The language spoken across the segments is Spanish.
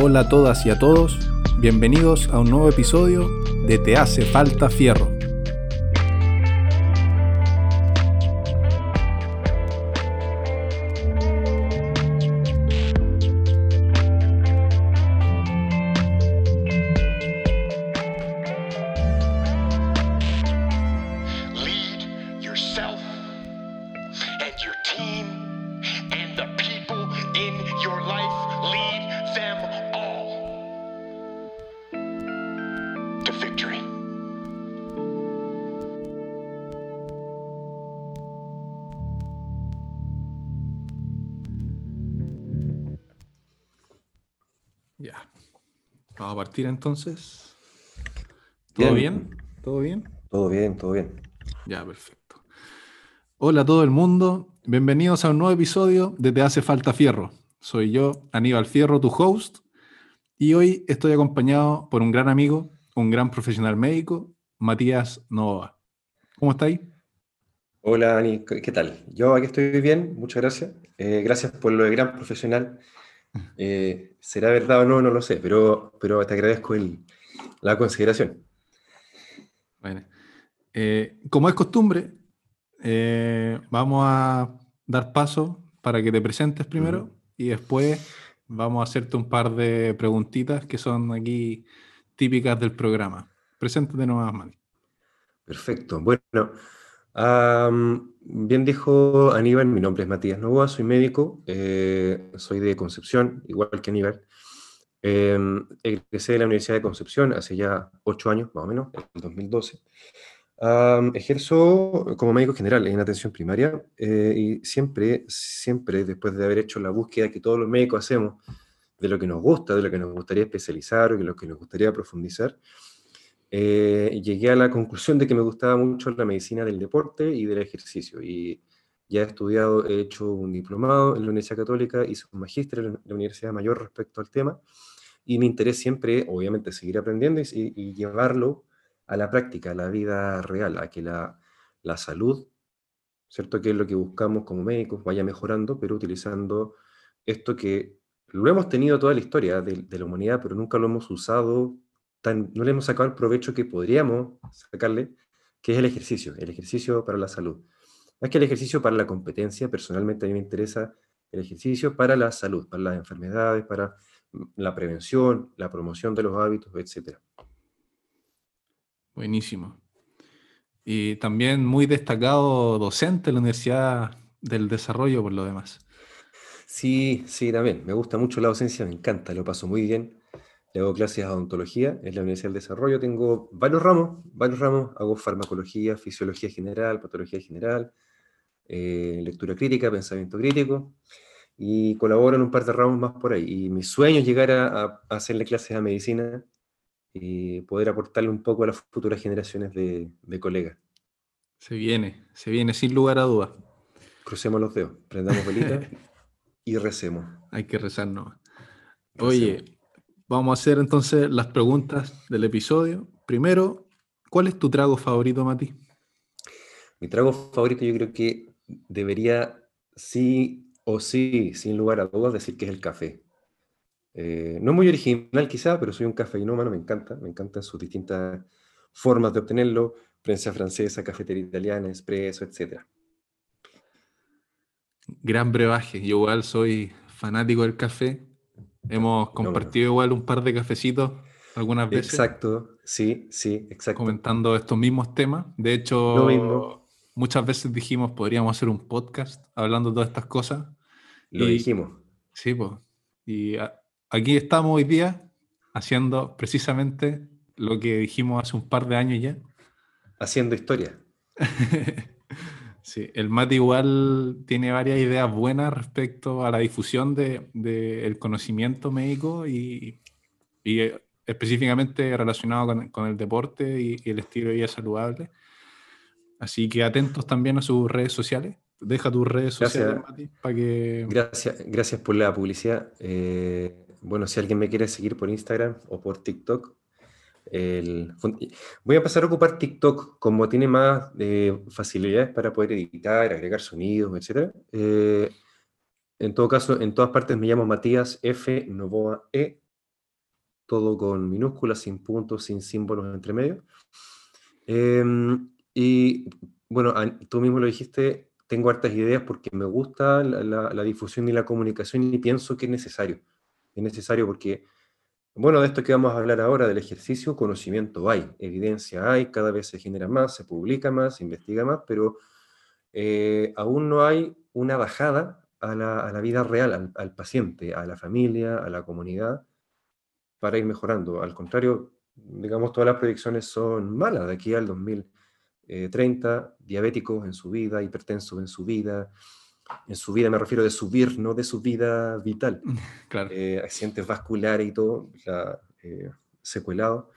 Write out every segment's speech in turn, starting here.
Hola a todas y a todos, bienvenidos a un nuevo episodio de Te hace falta fierro. A partir entonces. ¿Todo bien? Bien. ¿Todo bien? Todo bien, todo bien. Ya, perfecto. Hola a todo el mundo, bienvenidos a un nuevo episodio de Te hace falta fierro. Soy yo, Aníbal Fierro, tu host, y hoy estoy acompañado por un gran amigo, un gran profesional médico, Matías Nova. ¿Cómo estáis? Hola, Ani, ¿qué qué tal? Yo aquí estoy bien, muchas gracias. Eh, gracias por lo de gran profesional. Eh, ¿será verdad o no? No lo sé, pero, pero te agradezco el- la consideración. Bueno, eh, como es costumbre, eh, vamos a dar paso para que te presentes primero y después vamos a hacerte un par de preguntitas que son aquí típicas del programa. Preséntate nomás, Mati. Perfecto. Bueno, bien dijo Aníbal, mi nombre es Matías Novoa, soy médico, eh, soy de Concepción, igual que Aníbal. Em, egresé de la Universidad de Concepción hace ya ocho años, más o menos, en el 2012. Am, ejerzo como médico general en atención primaria eh, y siempre, siempre después de haber hecho la búsqueda que todos los médicos hacemos de lo que nos gusta, de lo que nos gustaría especializar o de lo que nos gustaría profundizar, eh, llegué a la conclusión de que me gustaba mucho la medicina del deporte y del ejercicio. Y ya he estudiado, he hecho un diplomado en la Universidad Católica, hice un magíster en la Universidad Mayor respecto al tema. Y mi interés siempre, obviamente, seguir aprendiendo y, llevarlo a la práctica, a la vida real, a que la, salud, ¿cierto? Que es lo que buscamos como médicos, vaya mejorando, pero utilizando esto que lo hemos tenido toda la historia de la humanidad, pero nunca lo hemos usado, tan, no le hemos sacado el provecho que podríamos sacarle, que es el ejercicio, el ejercicio para la salud. Más que el ejercicio para la competencia, personalmente a mí me interesa el ejercicio para la salud, para las enfermedades, para la prevención, la promoción de los hábitos, etc. Buenísimo. Y también muy destacado docente en la Universidad del Desarrollo, por lo demás. Sí, sí, también. Me gusta mucho la docencia, me encanta, lo paso muy bien. Le hago clases de odontología en la Universidad del Desarrollo. Tengo varios ramos, varios ramos. Hago farmacología, fisiología general, patología general, eh, lectura crítica, pensamiento crítico. Y colaboro en un par de ramos más por ahí. Y mi sueño es llegar a, a- a hacerle clases a medicina y poder aportarle un poco a las futuras generaciones de, de colegas. Se viene, se viene sin lugar a dudas. Crucemos los dedos, prendamos velitas y recemos. Hay que rezar nomás. Recemos. Oye, vamos a hacer entonces las preguntas del episodio. Primero, ¿cuál es tu trago favorito, Mati? Mi trago favorito yo creo que debería sí o sí, sin lugar a dudas, decir que es el café. Eh, no es muy original quizá, pero soy un cafeinómano, me encanta, me encantan sus distintas formas de obtenerlo, prensa francesa, cafetería italiana, espresso, etc. Gran brebaje. Yo igual soy fanático del café. Hemos compartido igual un par de cafecitos algunas veces Exacto, sí, sí, exacto. comentando estos mismos temas. De hecho, mismo. muchas veces dijimos podríamos hacer un podcast hablando de todas estas cosas. Lo y- dijimos. Sí, pues. Y a- aquí estamos hoy día haciendo precisamente lo que dijimos hace un par de años ya. Haciendo historia. Sí, el Mati igual tiene varias ideas buenas respecto a la difusión del de, del conocimiento médico y, y, eh, específicamente relacionado con, con el deporte y, y el estilo de vida saludable. Así que atentos también a sus redes sociales. Deja tus redes Gracias. sociales, Mati, para que... Gracias, gracias por la publicidad. Eh, bueno, si alguien me quiere seguir por Instagram o por TikTok, el- voy a pasar a ocupar TikTok como tiene más eh, facilidades para poder editar, agregar sonidos, etc. Eh, en todo caso, en todas partes me llamo Matías F. Novoa E. todo con minúsculas, sin puntos, sin símbolos entre medio. Em, y bueno, tú mismo lo dijiste, tengo hartas ideas porque me gusta la, difusión y la comunicación y pienso que es necesario. Es necesario porque, bueno, de esto que vamos a hablar ahora, del ejercicio, conocimiento hay, evidencia hay, cada vez se genera más, se publica más, se investiga más, pero eh, aún no hay una bajada a la, vida real, al, paciente, a la familia, a la comunidad, para ir mejorando. Al contrario, digamos, todas las predicciones son malas de aquí al 2030, diabéticos en su vida, hipertensos en su vida, en su vida me refiero de subir, no de su vida vital. Claro. Eh, accidentes vasculares y todo, eh, secuelado.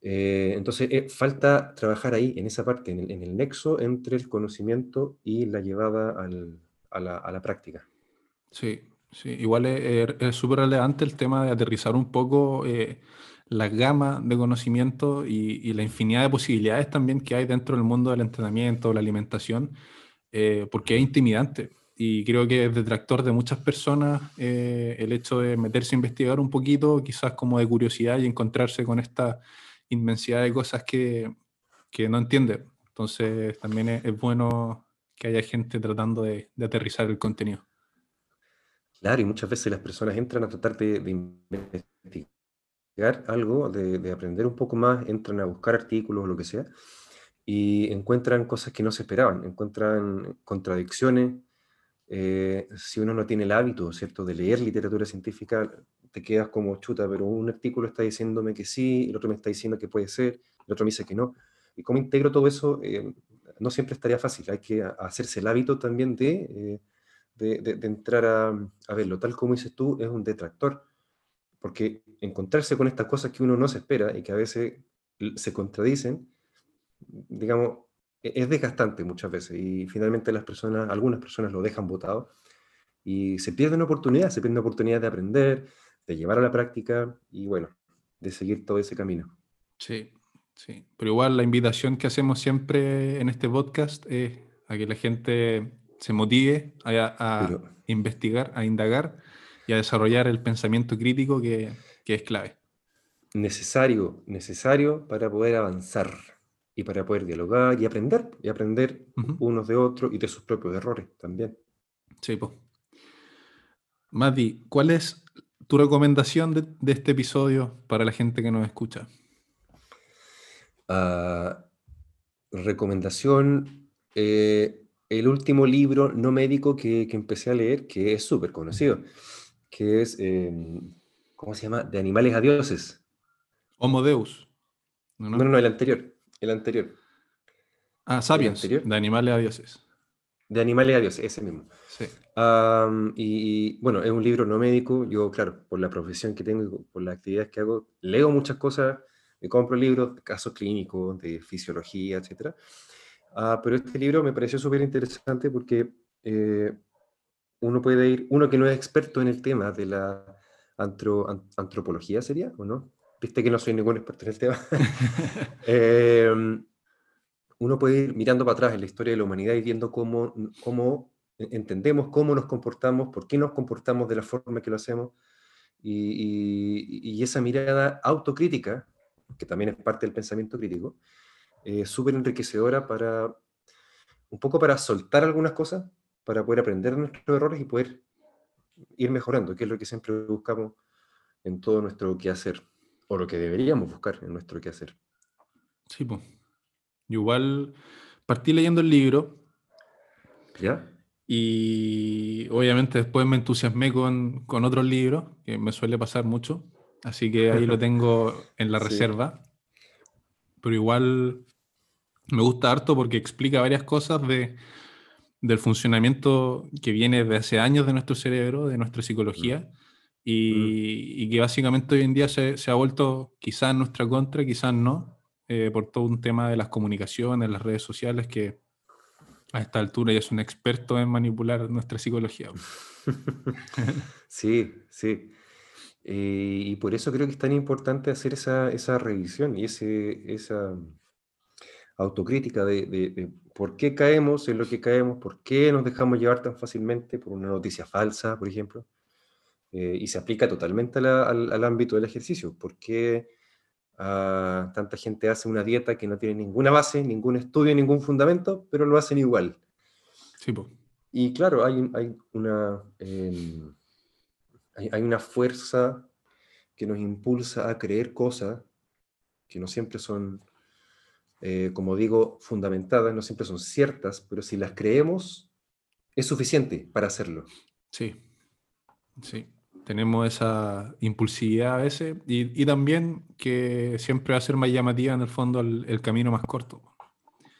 Eh, entonces, eh, falta trabajar ahí, en esa parte, en el, nexo entre el conocimiento y la llevada a, la, práctica. Sí, sí. igual es súper relevante el tema de aterrizar un poco eh, la gama de conocimiento y, la infinidad de posibilidades también que hay dentro del mundo del entrenamiento, la alimentación, porque es intimidante. Y creo que es detractor de muchas personas el hecho de meterse a investigar un poquito, quizás como de curiosidad y encontrarse con esta inmensidad de cosas que, que no entiende. Entonces también es, bueno que haya gente tratando de, de, aterrizar el contenido. Claro, y muchas veces las personas entran a tratar de, de investigar algo, de, de, aprender un poco más, entran a buscar artículos o lo que sea, y encuentran cosas que no se esperaban, encuentran contradicciones. Eh, si uno no tiene el hábito, ¿cierto?, de leer literatura científica, te quedas como chuta, pero un artículo está diciéndome que sí, el otro me está diciendo que puede ser, el otro me dice que no. ¿Y cómo integro todo eso? Eh, no siempre estaría fácil, hay que hacerse el hábito también de, eh, de, entrar a, a, verlo. Tal como dices tú, es un detractor, porque encontrarse con estas cosas que uno no se espera y que a veces se contradicen, digamos, e-, es desgastante muchas veces y finalmente las personas, algunas personas lo dejan botado y se pierden oportunidades, se pierden oportunidades de aprender, de llevar a la práctica y bueno, de seguir todo ese camino. Sí, sí. Pero igual la invitación que hacemos siempre en este podcast es a que la gente se motive a, investigar, a indagar y a desarrollar el pensamiento crítico que, es clave. Necesario, necesario para poder avanzar y para poder dialogar y aprender, y aprender unos de otros y de sus propios errores también. Sí, pues. Mati, ¿cuál es tu recomendación de, este episodio para la gente que nos escucha. Ah, recomendación, eh, el último libro no médico que, empecé a leer, que es súper conocido, que es, em, ¿cómo se llama? De animales a dioses. Homo Deus. No, no, no, el anterior. El anterior. Ah, Sapiens. De animales a dioses. De animales a dioses, ese mismo. Sí y, bueno, es un libro no médico. Yo, claro, por la profesión que tengo y por las actividades que hago, leo muchas cosas, me compro libros de casos clínicos, de fisiología, etc. Ah, pero este libro me pareció súper interesante porque eh, uno puede ir, uno que no es experto en el tema de la antropología, ¿sería o no? Viste que no soy ningún experto en el tema. Em, uno puede ir mirando para atrás en la historia de la humanidad y viendo cómo, cómo entendemos cómo nos comportamos, por qué nos comportamos de la forma que lo hacemos, y, esa mirada autocrítica, que también es parte del pensamiento crítico, es súper enriquecedora para, un poco para soltar algunas cosas, para poder aprender nuestros errores y poder ir mejorando, que es lo que siempre buscamos en todo nuestro quehacer, o lo que deberíamos buscar en nuestro quehacer. Sí, pues. Igual partí leyendo el libro. ¿Ya? Y obviamente después me entusiasmé con, con otros libros, que me suele pasar mucho. Así que ahí lo tengo en la reserva. Pero igual me gusta harto porque explica varias cosas de, del funcionamiento que viene de hace años de nuestro cerebro, de nuestra psicología, mm. y, que básicamente hoy en día se, se, ha vuelto quizás en nuestra contra, quizás no, eh, por todo un tema de las comunicaciones, las redes sociales, que a esta altura ya es un experto en manipular nuestra psicología. sí, sí. Eh, y por eso creo que es tan importante hacer esa, esa revisión y ese, esa autocrítica de, de, por qué caemos en lo que caemos, por qué nos dejamos llevar tan fácilmente por una noticia falsa, por ejemplo. Eh, y se aplica totalmente al, al, ámbito del ejercicio. ¿Por qué ah, tanta gente hace una dieta que no tiene ninguna base, ningún estudio, ningún fundamento, pero lo hacen igual? Sí, pues. Y claro, hay, hay una, em, hay, hay, una fuerza que nos impulsa a creer cosas que no siempre son, eh, como digo, fundamentadas, no siempre son ciertas, pero si las creemos, es suficiente para hacerlo. Sí, sí. Tenemos esa impulsividad a veces y, y también que siempre va a ser más llamativa en el fondo el, el camino más corto. El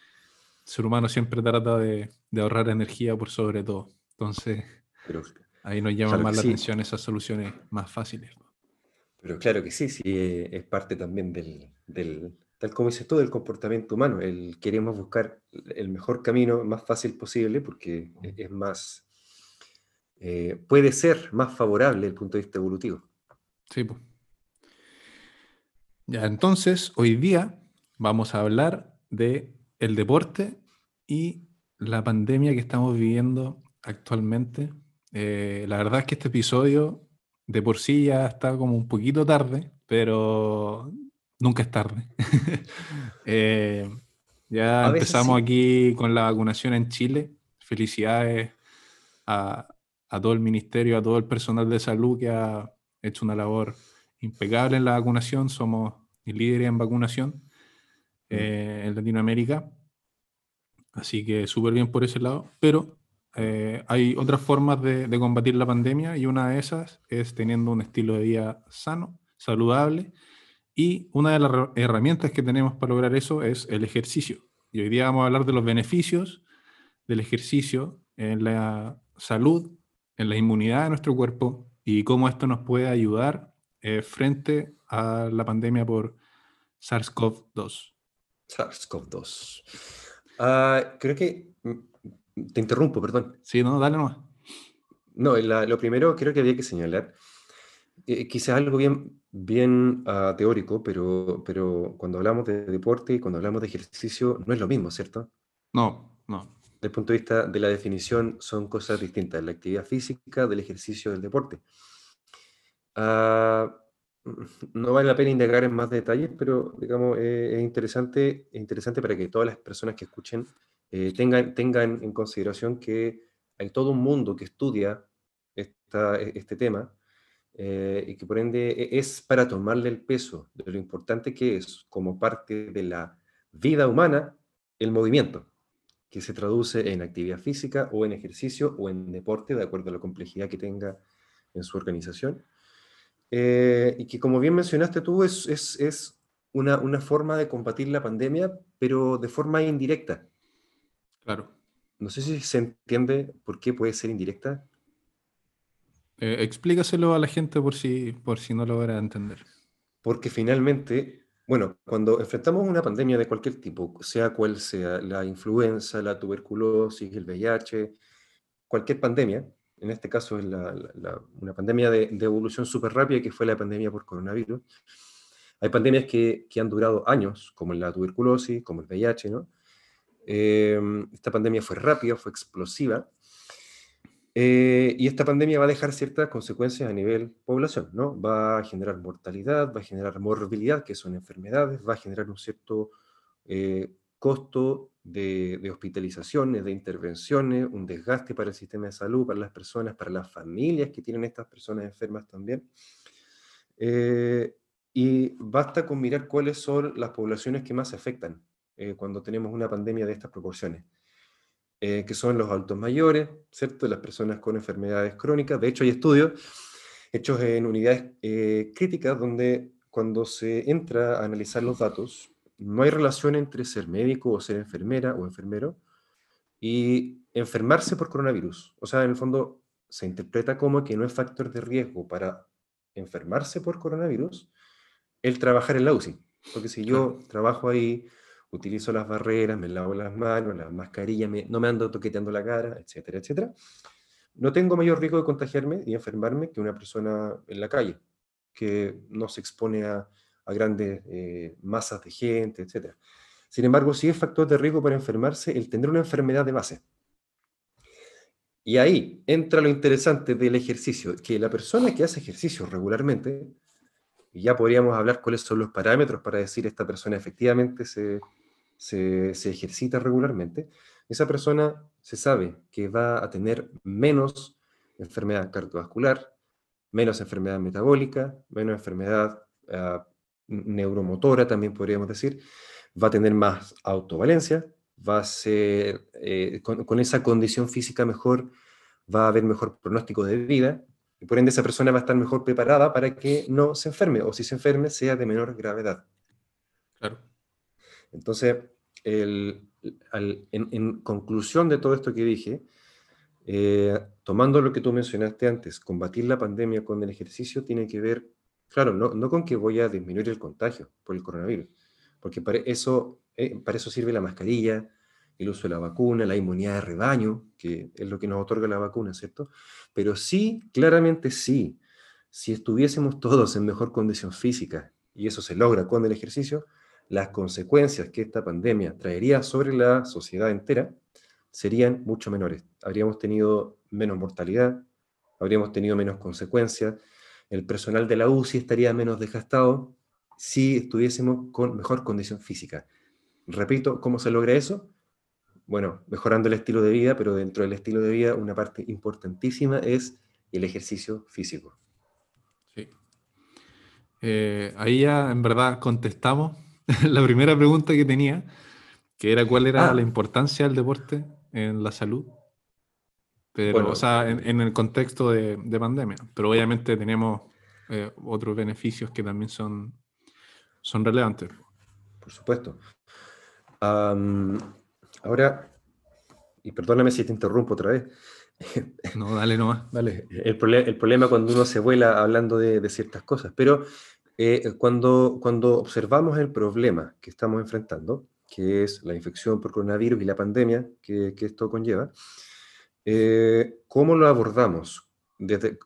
ser humano siempre trata de, de, ahorrar energía por sobre todo. Entonces, pero, ahí nos llama más la sí. atención esas soluciones más fáciles. Pero claro que sí, sí, eh, es parte también del, del, tal como dices tú, del comportamiento humano. El, queremos buscar el mejor camino más fácil posible porque es más, eh, puede ser más favorable desde el punto de vista evolutivo. Sí, pues. Ya, entonces, hoy día vamos a hablar de el deporte y la pandemia que estamos viviendo actualmente. Eh, la verdad es que este episodio de por sí ya está como un poquito tarde, pero nunca es tarde. eh, ya empezamos sí. aquí con la vacunación en Chile. Felicidades a, a, todo el ministerio, a todo el personal de salud que ha hecho una labor impecable en la vacunación. Somos líderes en vacunación eh, en Latinoamérica. Así que súper bien por ese lado. Pero eh, hay otras formas de, de, combatir la pandemia y una de esas es teniendo un estilo de vida sano, saludable. Y una de las herramientas que tenemos para lograr eso es el ejercicio. Y hoy día vamos a hablar de los beneficios del ejercicio en la salud, en la inmunidad de nuestro cuerpo y cómo esto nos puede ayudar eh, frente a la pandemia por SARS-CoV-2. SARS-CoV-2. Uh, creo que te interrumpo, perdón. Sí, no, dale nomás. No, la, lo primero creo que había que señalar, eh, quizás algo bien, bien uh, teórico, pero, pero cuando hablamos de deporte y cuando hablamos de ejercicio no es lo mismo, ¿cierto? No, no. Desde el punto de vista de la definición son cosas distintas, la actividad física del ejercicio del deporte. Uh, no vale la pena indagar en más detalles, pero digamos, eh, es, interesante, es interesante para que todas las personas que escuchen eh, tengan, tengan en consideración que hay todo un mundo que estudia esta, este tema eh, y que por ende e, es para tomarle el peso de lo importante que es como parte de la vida humana el movimiento, que se traduce en actividad física o en ejercicio o en deporte, de acuerdo a la complejidad que tenga en su organización. Eh, y que como bien mencionaste tú, es, es, es una, una, forma de combatir la pandemia, pero de forma indirecta. Claro. No sé si se entiende por qué puede ser indirecta. Eh, explícaselo a la gente por si, por si no lo logra entender. Porque finalmente, bueno, cuando enfrentamos una pandemia de cualquier tipo, sea cual sea la influenza, la tuberculosis, el VIH, cualquier pandemia, en este caso es la, la, una pandemia de, de evolución súper rápida que fue la pandemia por coronavirus. Hay pandemias que, que, han durado años, como la tuberculosis, como el VIH, ¿no? Eh, esta pandemia fue rápida, fue explosiva, eh, y esta pandemia va a dejar ciertas consecuencias a nivel población, ¿no? Va a generar mortalidad, va a generar morbilidad, que son enfermedades, va a generar un cierto eh, costo de, de, hospitalizaciones, de intervenciones, un desgaste para el sistema de salud, para las personas, para las familias que tienen estas personas enfermas también. Eh, y basta con mirar cuáles son las poblaciones que más se afectan cuando tenemos una pandemia de estas proporciones, eh, que son los adultos mayores, ¿cierto? Las personas con enfermedades crónicas. De hecho, hay estudios hechos en unidades eh, críticas donde cuando se entra a analizar los datos, no hay relación entre ser médico o ser enfermera o enfermero y enfermarse por coronavirus. O sea, en el fondo se interpreta como que no es factor de riesgo para enfermarse por coronavirus el trabajar en la UCI. Porque si yo trabajo ahí utilizo las barreras, me lavo las manos, la mascarilla, me, no me ando toqueteando la cara, etcétera, etcétera, no tengo mayor riesgo de contagiarme y enfermarme que una persona en la calle, que no se expone a, a grandes eh, masas de gente, etcétera. Sin embargo, sí es factor de riesgo para enfermarse el tener una enfermedad de base. Y ahí entra lo interesante del ejercicio, que la persona que hace ejercicio regularmente, y ya podríamos hablar cuáles son los parámetros para decir esta persona efectivamente se, se, ejercita regularmente, esa persona se sabe que va a tener menos enfermedad cardiovascular, menos enfermedad metabólica, menos enfermedad ah, neuromotora, también podríamos decir, va a tener más autovalencia, va a ser, eh, con, esa condición física mejor, va a haber mejor pronóstico de vida, y por ende esa persona va a estar mejor preparada para que no se enferme, o si se enferme sea de menor gravedad. Claro. Entonces, en, en, conclusión de todo esto que dije, eh, tomando lo que tú mencionaste antes, combatir la pandemia con el ejercicio tiene que ver, claro, no, no con que voy a disminuir el contagio por el coronavirus, porque para eso, eh, para eso sirve la mascarilla, el uso de la vacuna, la inmunidad de rebaño, que es lo que nos otorga la vacuna, ¿cierto? Pero sí, claramente sí, si estuviésemos todos en mejor condición física, y eso se logra con el ejercicio, las consecuencias que esta pandemia traería sobre la sociedad entera serían mucho menores. Habríamos tenido menos mortalidad, habríamos tenido menos consecuencias, el personal de la UCI estaría menos desgastado si estuviésemos con mejor condición física. Repito, ¿cómo se logra eso? Bueno, mejorando el estilo de vida, pero dentro del estilo de vida una parte importantísima es el ejercicio físico. Sí. Eh, ahí ya en verdad contestamos la primera pregunta que tenía, que era cuál era ah. la importancia del deporte en la salud, pero, o sea, en, el contexto de, pandemia. Pero obviamente tenemos eh, otros beneficios que también son, son relevantes. Por supuesto. Ahora, y perdóname si te interrumpo otra vez. No, dale nomás. Dale. El, el problema cuando uno se vuela hablando de, de ciertas cosas, pero eh, cuando, cuando observamos el problema que estamos enfrentando, que es la infección por coronavirus y la pandemia que, esto conlleva, eh, ¿cómo lo abordamos? Desde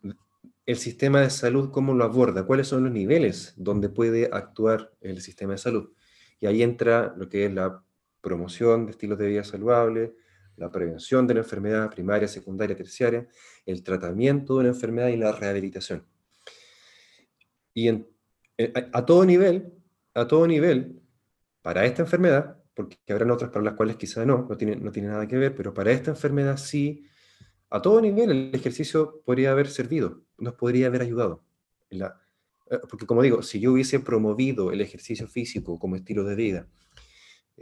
el sistema de salud, ¿cómo lo aborda? ¿Cuáles son los niveles donde puede actuar el sistema de salud? Y ahí entra lo que es la promoción de estilos de vida saludables, la prevención de la enfermedad primaria, secundaria, terciaria, el tratamiento de la enfermedad y la rehabilitación. Y eh, a todo nivel, a todo nivel, para esta enfermedad, porque habrán otras para las cuales quizá no, no tiene, nada que ver, pero para esta enfermedad sí, a todo nivel el ejercicio podría haber servido, nos podría haber ayudado. eh, porque como digo, si yo hubiese promovido el ejercicio físico como estilo de vida,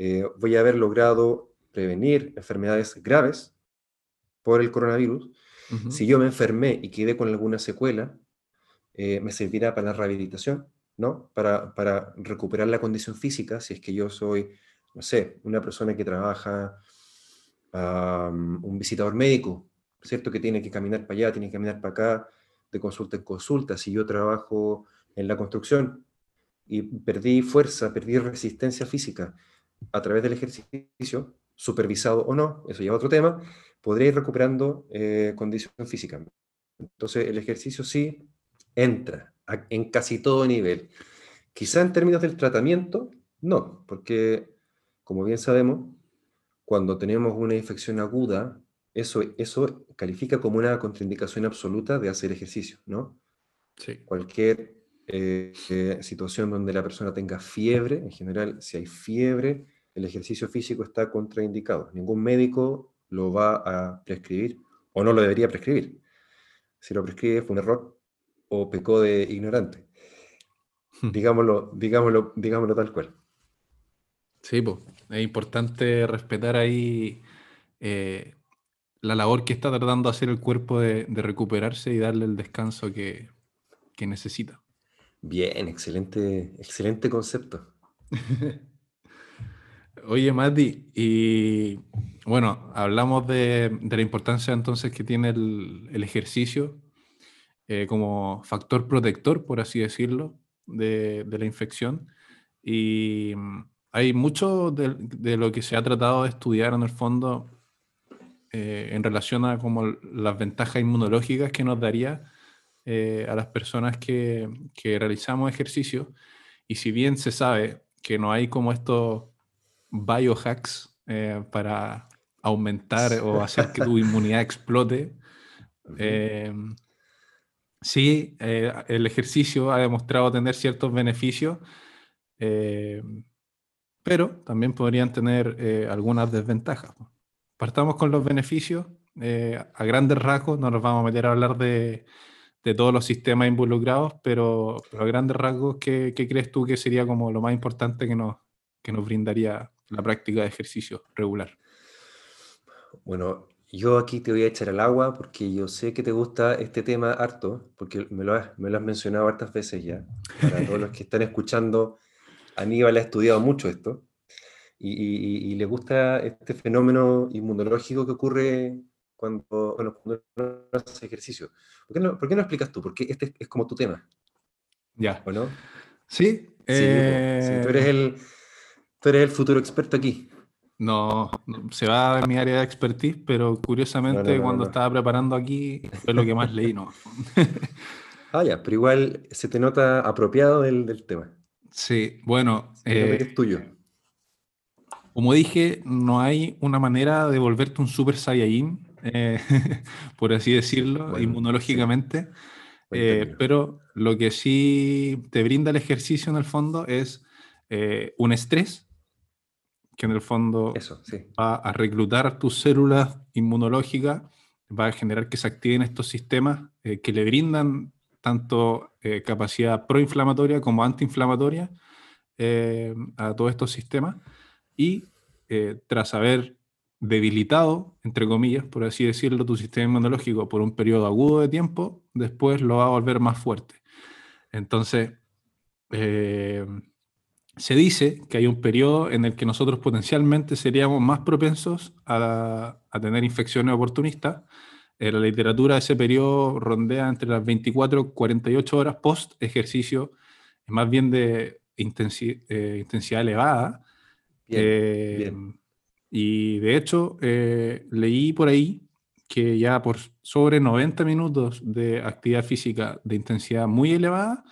eh, voy a haber logrado prevenir enfermedades graves por el coronavirus. Si yo me enfermé y quedé con alguna secuela, eh, me servirá para la rehabilitación, ¿no? Para, para recuperar la condición física, si es que yo soy no sé, una persona que trabaja, un visitador médico, ¿cierto? Que tiene que caminar para allá, tiene que caminar para acá, de consulta en consulta. Si yo trabajo en la construcción y perdí fuerza, perdí resistencia física a través del ejercicio, supervisado o no, eso ya es otro tema, podré ir recuperando eh, condición física. Entonces, el ejercicio sí entra en casi todo nivel. Quizá en términos del tratamiento, no, porque como bien sabemos, cuando tenemos una infección aguda, eso, eso califica como una contraindicación absoluta de hacer ejercicio, ¿no? Sí. Cualquier eh, eh, situación donde la persona tenga fiebre, en general, si hay fiebre, el ejercicio físico está contraindicado. Ningún médico lo va a prescribir o no lo debería prescribir. Si lo prescribe fue un error o pecó de ignorante. Hmm. Digámoslo, digámoslo, digámoslo tal cual. Sí, pues, es importante respetar ahí eh, la labor que está tratando de hacer el cuerpo de, recuperarse y darle el descanso que, necesita. Bien, excelente, excelente concepto. Oye, Mati, y bueno, hablamos de, la importancia entonces que tiene el, ejercicio eh, como factor protector, por así decirlo, de, de la infección. Y hay mucho de, lo que se ha tratado de estudiar en el fondo eh, en relación a como las ventajas inmunológicas que nos daría eh, a las personas que, realizamos ejercicio. Y si bien se sabe que no hay como estos biohacks eh, para aumentar o hacer que tu inmunidad explote Eh, sí, eh, el ejercicio ha demostrado tener ciertos beneficios, eh, pero también podrían tener algunas desventajas. Partamos con los beneficios. a grandes rasgos, no nos vamos a meter a hablar de, de todos los sistemas involucrados, pero, a grandes rasgos, ¿qué, ¿qué, crees tú que sería como lo más importante que nos, que nos brindaría la práctica de ejercicio regular? Bueno, yo aquí te voy a echar al agua porque yo sé que te gusta este tema harto, porque me lo has, me lo has mencionado hartas veces ya. Para todos los que están escuchando, Aníbal ha estudiado mucho esto y, le gusta este fenómeno inmunológico que ocurre cuando, cuando uno hace ejercicio. ¿Por qué, no, ¿Por qué no explicas tú? Porque este es como tu tema. Ya. ¿O no? Sí. Sí, tú, eres eh, el, tú eres el futuro experto aquí. No, se va a mi área de expertise, pero curiosamente cuando estaba preparando aquí fue lo que más leí, ¿no? ah, ya, pero igual se te nota apropiado del, del tema. Sí, bueno. Eh, es tuyo. Como dije, no hay una manera de volverte un super saiyajin, eh, por así decirlo, inmunológicamente. Eh, pero lo que sí te brinda el ejercicio en el fondo es un estrés que en el fondo va a reclutar tus células inmunológicas, va a generar que se activen estos sistemas eh, que le brindan tanto eh, capacidad proinflamatoria como antiinflamatoria eh, a todos estos sistemas. Y tras haber debilitado, entre comillas, por así decirlo, tu sistema inmunológico por un periodo agudo de tiempo, después lo va a volver más fuerte. Entonces, se dice que hay un periodo en el que nosotros potencialmente seríamos más propensos a, tener infecciones oportunistas. En la literatura ese periodo rondea entre las 24 y 48 horas post ejercicio, más bien de eh, intensidad elevada. Eh, y de hecho, eh, leí por ahí que ya por sobre 90 minutos de actividad física de intensidad muy elevada,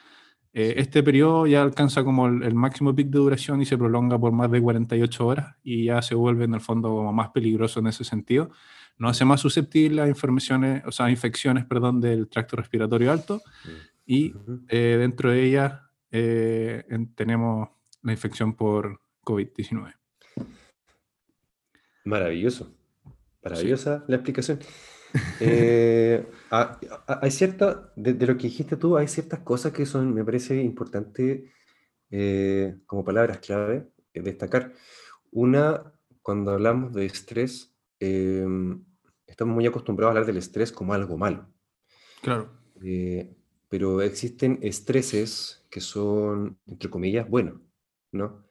eh, este periodo ya alcanza como el, máximo pic de duración y se prolonga por más de 48 horas y ya se vuelve en el fondo como más peligroso en ese sentido. No hace más susceptible a infecciones, o sea, infecciones perdón, del tracto respiratorio alto y eh, dentro de ella eh, tenemos la infección por COVID-19. Maravilloso. Maravillosa la explicación. Eh, hay cierta, de, lo que dijiste tú, hay ciertas cosas que son, me parece importante eh, como palabras clave eh, destacar. Una, cuando hablamos de estrés, em, estamos muy acostumbrados a hablar del estrés como algo malo. Claro. pero existen estreses que son, entre comillas, buenos, ¿no?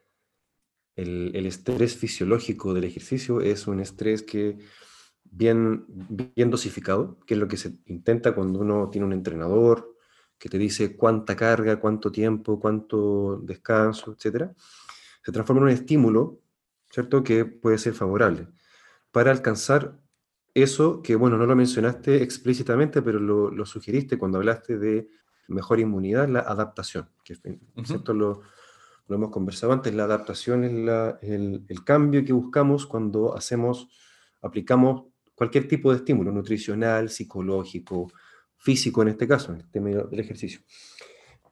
El, el estrés fisiológico del ejercicio es un estrés que bien, bien dosificado, que es lo que se intenta cuando uno tiene un entrenador que te dice cuánta carga, cuánto tiempo, cuánto descanso, etc. Se transforma en un estímulo, ¿cierto?, que puede ser favorable para alcanzar eso que, bueno, no lo mencionaste explícitamente, pero lo, lo sugeriste cuando hablaste de mejor inmunidad, la adaptación, que ¿cierto? Lo, lo, hemos conversado antes, la adaptación es la, el, el, cambio que buscamos cuando hacemos, aplicamos cualquier tipo de estímulo, nutricional, psicológico, físico en este caso, en este medio del ejercicio.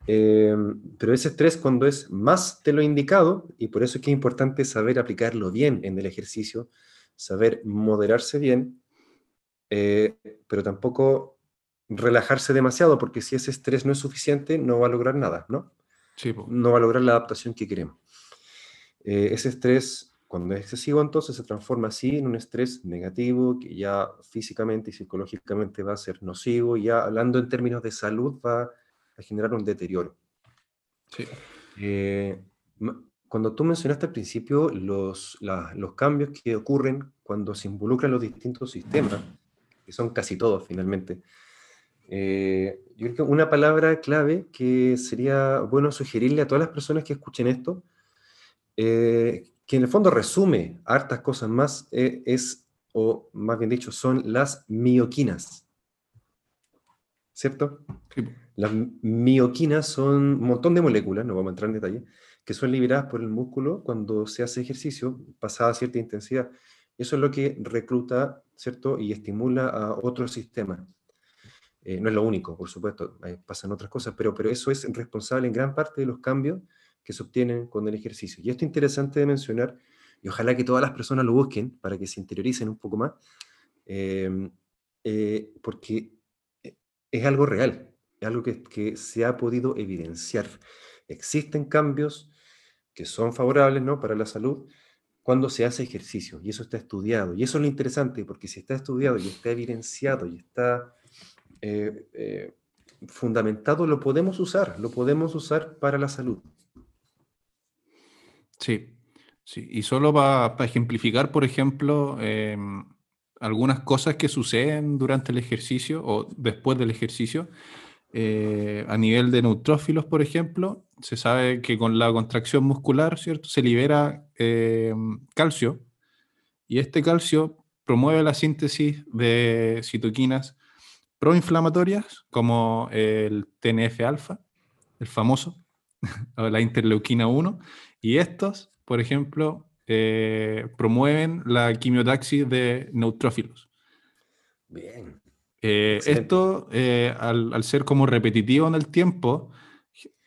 Em, pero ese estrés cuando es más de lo indicado, y por eso es que es importante saber aplicarlo bien en el ejercicio, saber moderarse bien, eh, pero tampoco relajarse demasiado, porque si ese estrés no es suficiente, no va a lograr nada, ¿no? No va a lograr la adaptación que queremos. Eh, ese estrés cuando es excesivo, entonces se transforma así en un estrés negativo que ya físicamente y psicológicamente va a ser nocivo y ya hablando en términos de salud va a generar un deterioro. Eh, cuando tú mencionaste al principio los, los cambios que ocurren cuando se involucran los distintos sistemas, que son casi todos finalmente, eh, yo creo que una palabra clave que sería bueno sugerirle a todas las personas que escuchen esto, eh, que en el fondo resume hartas cosas más, eh, es, o más bien dicho, son las mioquinas. ¿Cierto? Las mioquinas son un montón de moléculas, no vamos a entrar en detalle, que son liberadas por el músculo cuando se hace ejercicio, pasada cierta intensidad. Eso es lo que recluta, ¿cierto? Y estimula a otros sistemas. Eh, no es lo único, por supuesto, pasan otras cosas, pero, pero eso es responsable en gran parte de los cambios que se obtienen con el ejercicio. Y esto es interesante de mencionar, y ojalá que todas las personas lo busquen para que se interioricen un poco más, eh, eh, porque es algo real, algo que, que, se ha podido evidenciar. Existen cambios que son favorables ¿no? para la salud cuando se hace ejercicio, y eso está estudiado. Y eso es lo interesante, porque si está estudiado y está evidenciado y está eh, fundamentado, lo podemos usar, lo podemos usar para la salud. Sí, sí. Y solo para ejemplificar, por ejemplo, em, algunas cosas que suceden durante el ejercicio o después del ejercicio, eh, a nivel de neutrófilos, por ejemplo, se sabe que con la contracción muscular, ¿cierto? Se libera em, calcio y este calcio promueve la síntesis de citoquinas proinflamatorias como el TNF-alfa, el famoso, o la interleuquina 1, y estos, por ejemplo, eh, promueven la quimiotaxis de neutrófilos. Bien. Eh, esto, eh, al, ser como repetitivo en el tiempo,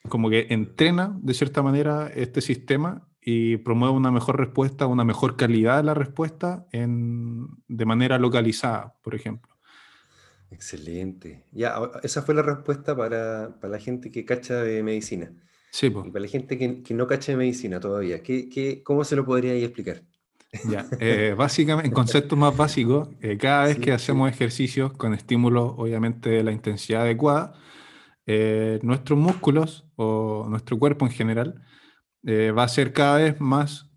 como que entrena de cierta manera este sistema y promueve una mejor respuesta, una mejor calidad de la respuesta en, de manera localizada, por ejemplo. Excelente. Ya, esa fue la respuesta para, para la gente que cacha de medicina. Sí, Y para la gente que, que no cacha de medicina todavía, ¿qué, qué, cómo se lo podría explicar? Ya, eh, básicamente, en conceptos más básicos, eh, cada vez que hacemos ejercicios con estímulos, obviamente, de la intensidad adecuada, eh, nuestros músculos o nuestro cuerpo en general va a ser cada vez más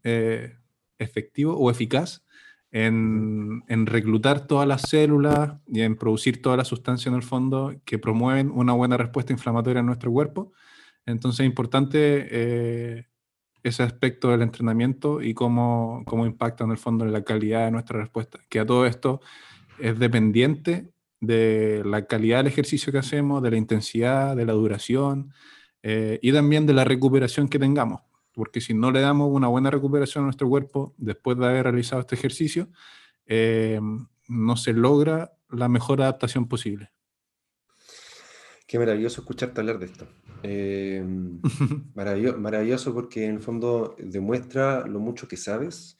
efectivo o eficaz en, en, reclutar todas las células y en producir todas las sustancias en el fondo que promueven una buena respuesta inflamatoria en nuestro cuerpo. Entonces es importante eh, ese aspecto del entrenamiento y cómo, cómo impacta en el fondo en la calidad de nuestra respuesta. Que a todo esto es dependiente de la calidad del ejercicio que hacemos, de la intensidad, de la duración eh, y también de la recuperación que tengamos porque si no le damos una buena recuperación a nuestro cuerpo después de haber realizado este ejercicio, eh, no se logra la mejor adaptación posible. Qué maravilloso escucharte hablar de esto. Eh, maravilloso, maravilloso, porque en el fondo demuestra lo mucho que sabes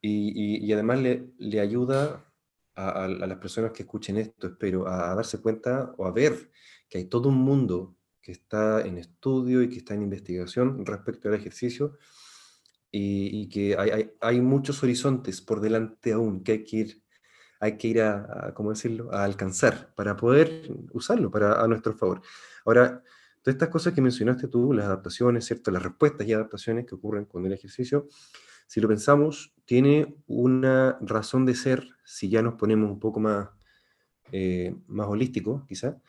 y, además le, le ayuda a, a, las personas que escuchen esto, espero, a darse cuenta o a ver que hay todo un mundo que está en estudio y que está en investigación respecto al ejercicio y, que hay, muchos horizontes por delante aún que hay que ir, hay que ir a, ¿cómo decirlo?, a alcanzar para poder usarlo para, a nuestro favor. Ahora, todas estas cosas que mencionaste tú, las adaptaciones, ¿cierto?, las respuestas y adaptaciones que ocurren con el ejercicio, si lo pensamos, tiene una razón de ser, si ya nos ponemos un poco más, eh, más holístico, quizá,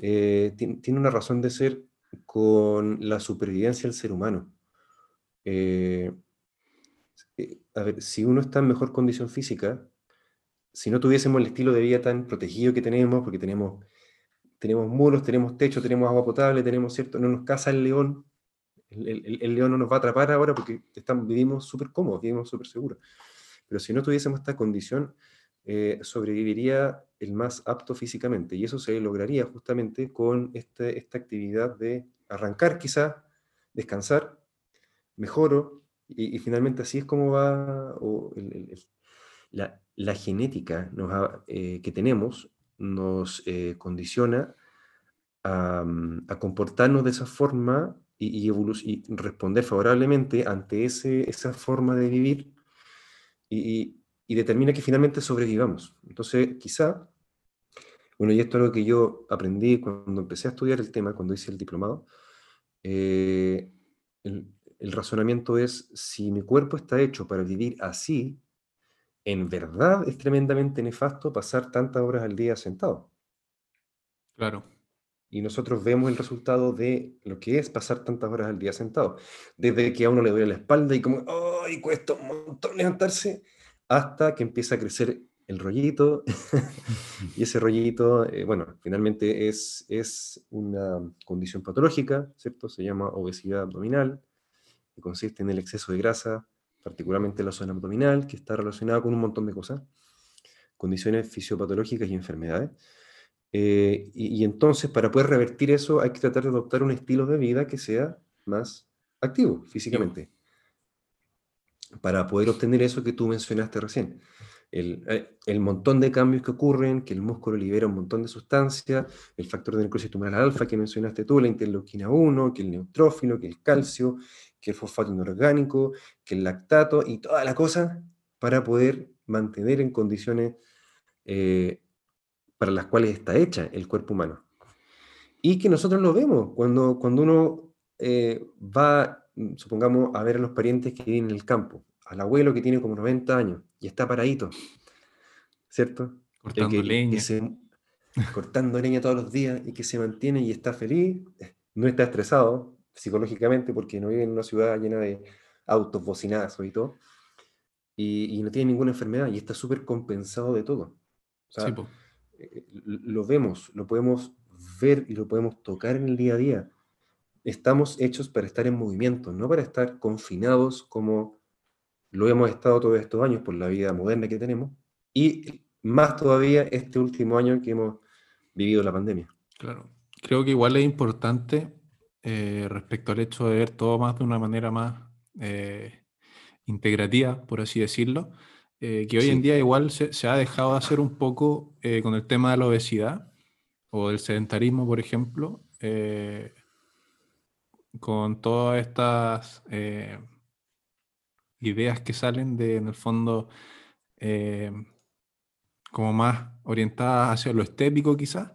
eh, tiene una razón de ser con la supervivencia del ser humano. Eh, eh, a ver, si uno está en mejor condición física, si no tuviésemos el estilo de vida tan protegido que tenemos, porque tenemos, tenemos muros, tenemos techo, tenemos agua potable, tenemos, ¿cierto? No nos caza el león, el, león no nos va a atrapar ahora porque estamos, vivimos súper cómodos, vivimos súper seguros. Pero si no tuviésemos esta condición, eh, sobreviviría el más apto físicamente. Y eso se lograría justamente con este, esta actividad de arrancar quizá, descansar, mejoro, y, finalmente así es como va la, genética eh, que tenemos nos eh, condiciona a, comportarnos de esa forma y, y, responder favorablemente ante ese, esa forma de vivir. Y, y determina que finalmente sobrevivamos. Entonces, quizá, bueno, y esto es lo que yo aprendí cuando empecé a estudiar el tema, cuando hice el diplomado, eh, el, razonamiento es, si mi cuerpo está hecho para vivir así, en verdad es tremendamente nefasto pasar tantas horas al día sentado. Claro. Y nosotros vemos el resultado de lo que es pasar tantas horas al día sentado. Desde que a uno le duele la espalda y como, ¡ay, cuesta un montón levantarse! Hasta que empieza a crecer el rollito, y ese rollito, eh, bueno, finalmente es, es una condición patológica, ¿cierto? Se llama obesidad abdominal, que consiste en el exceso de grasa, particularmente en la zona abdominal, que está relacionada con un montón de cosas, condiciones fisiopatológicas y enfermedades. Eh, y, y entonces, para poder revertir eso, hay que tratar de adoptar un estilo de vida que sea más activo físicamente. Para poder obtener eso que tú mencionaste recién. El, eh, el montón de cambios que ocurren, que el músculo libera un montón de sustancias, el factor de necrosis tumoral alfa que mencionaste tú, la interleuquina 1, que el neutrófilo, que el calcio, que el fosfato inorgánico, que el lactato y toda la cosa para poder mantener en condiciones eh, para las cuales está hecha el cuerpo humano. Y que nosotros lo vemos cuando, cuando uno eh, va, supongamos, a ver a los parientes que viven en el campo, al abuelo que tiene como 90 años y está paradito, ¿cierto? Cortando leña. cortando leña todos los días y que se mantiene y está feliz, no está estresado psicológicamente porque no vive en una ciudad llena de autos, bocinazos y todo, y, no tiene ninguna enfermedad y está súper compensado de todo. sí, eh, lo vemos, lo podemos ver y lo podemos tocar en el día a día. Estamos hechos para estar en movimiento, no para estar confinados como lo hemos estado todos estos años por la vida moderna que tenemos y más todavía este último año que hemos vivido la pandemia. Claro, creo que igual es importante eh, respecto al hecho de ver todo más de una manera más eh, integrativa, por así decirlo, eh, que hoy en día igual se, ha dejado de hacer un poco eh, con el tema de la obesidad o del sedentarismo, por ejemplo, eh, con todas estas ideas que salen de, en el fondo, como más orientadas hacia lo estético quizás.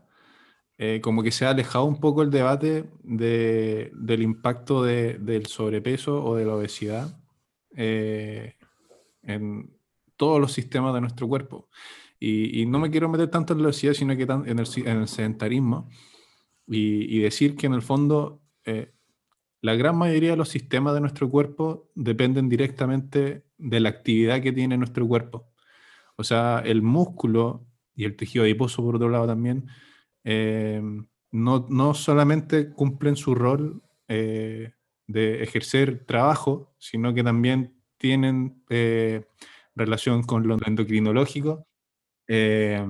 como que se ha alejado un poco el debate del impacto del sobrepeso o de la obesidad en, todos los sistemas de nuestro cuerpo. Y, no me quiero meter tanto en la obesidad, sino que en el, en el sedentarismo. Y, decir que en el fondo eh, la gran mayoría de los sistemas de nuestro cuerpo dependen directamente de la actividad que tiene nuestro cuerpo. O sea, el músculo y el tejido adiposo, por otro lado, también, eh, no, no, solamente cumplen su rol eh, de ejercer trabajo, sino que también tienen relación con lo endocrinológico, eh,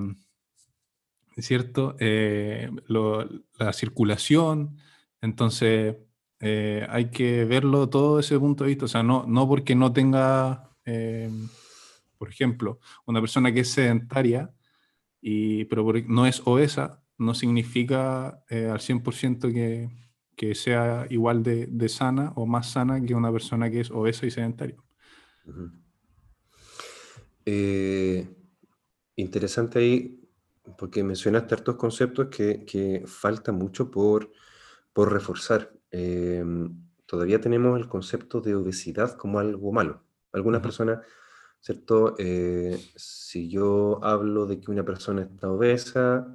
¿cierto? Eh, la circulación, entonces eh, hay que verlo todo desde ese punto de vista, o sea, no, no porque no tenga, por ejemplo, una persona que es sedentaria, y, pero no es obesa, no significa al 100% que, que, sea igual de, de, sana o más sana que una persona que es obesa y sedentaria. Eh, interesante ahí, porque mencionaste hartos conceptos que, que falta mucho por, por reforzar. Em, todavía tenemos el concepto de obesidad como algo malo. Algunas personas, ¿cierto? Eh, si yo hablo de que una persona está obesa,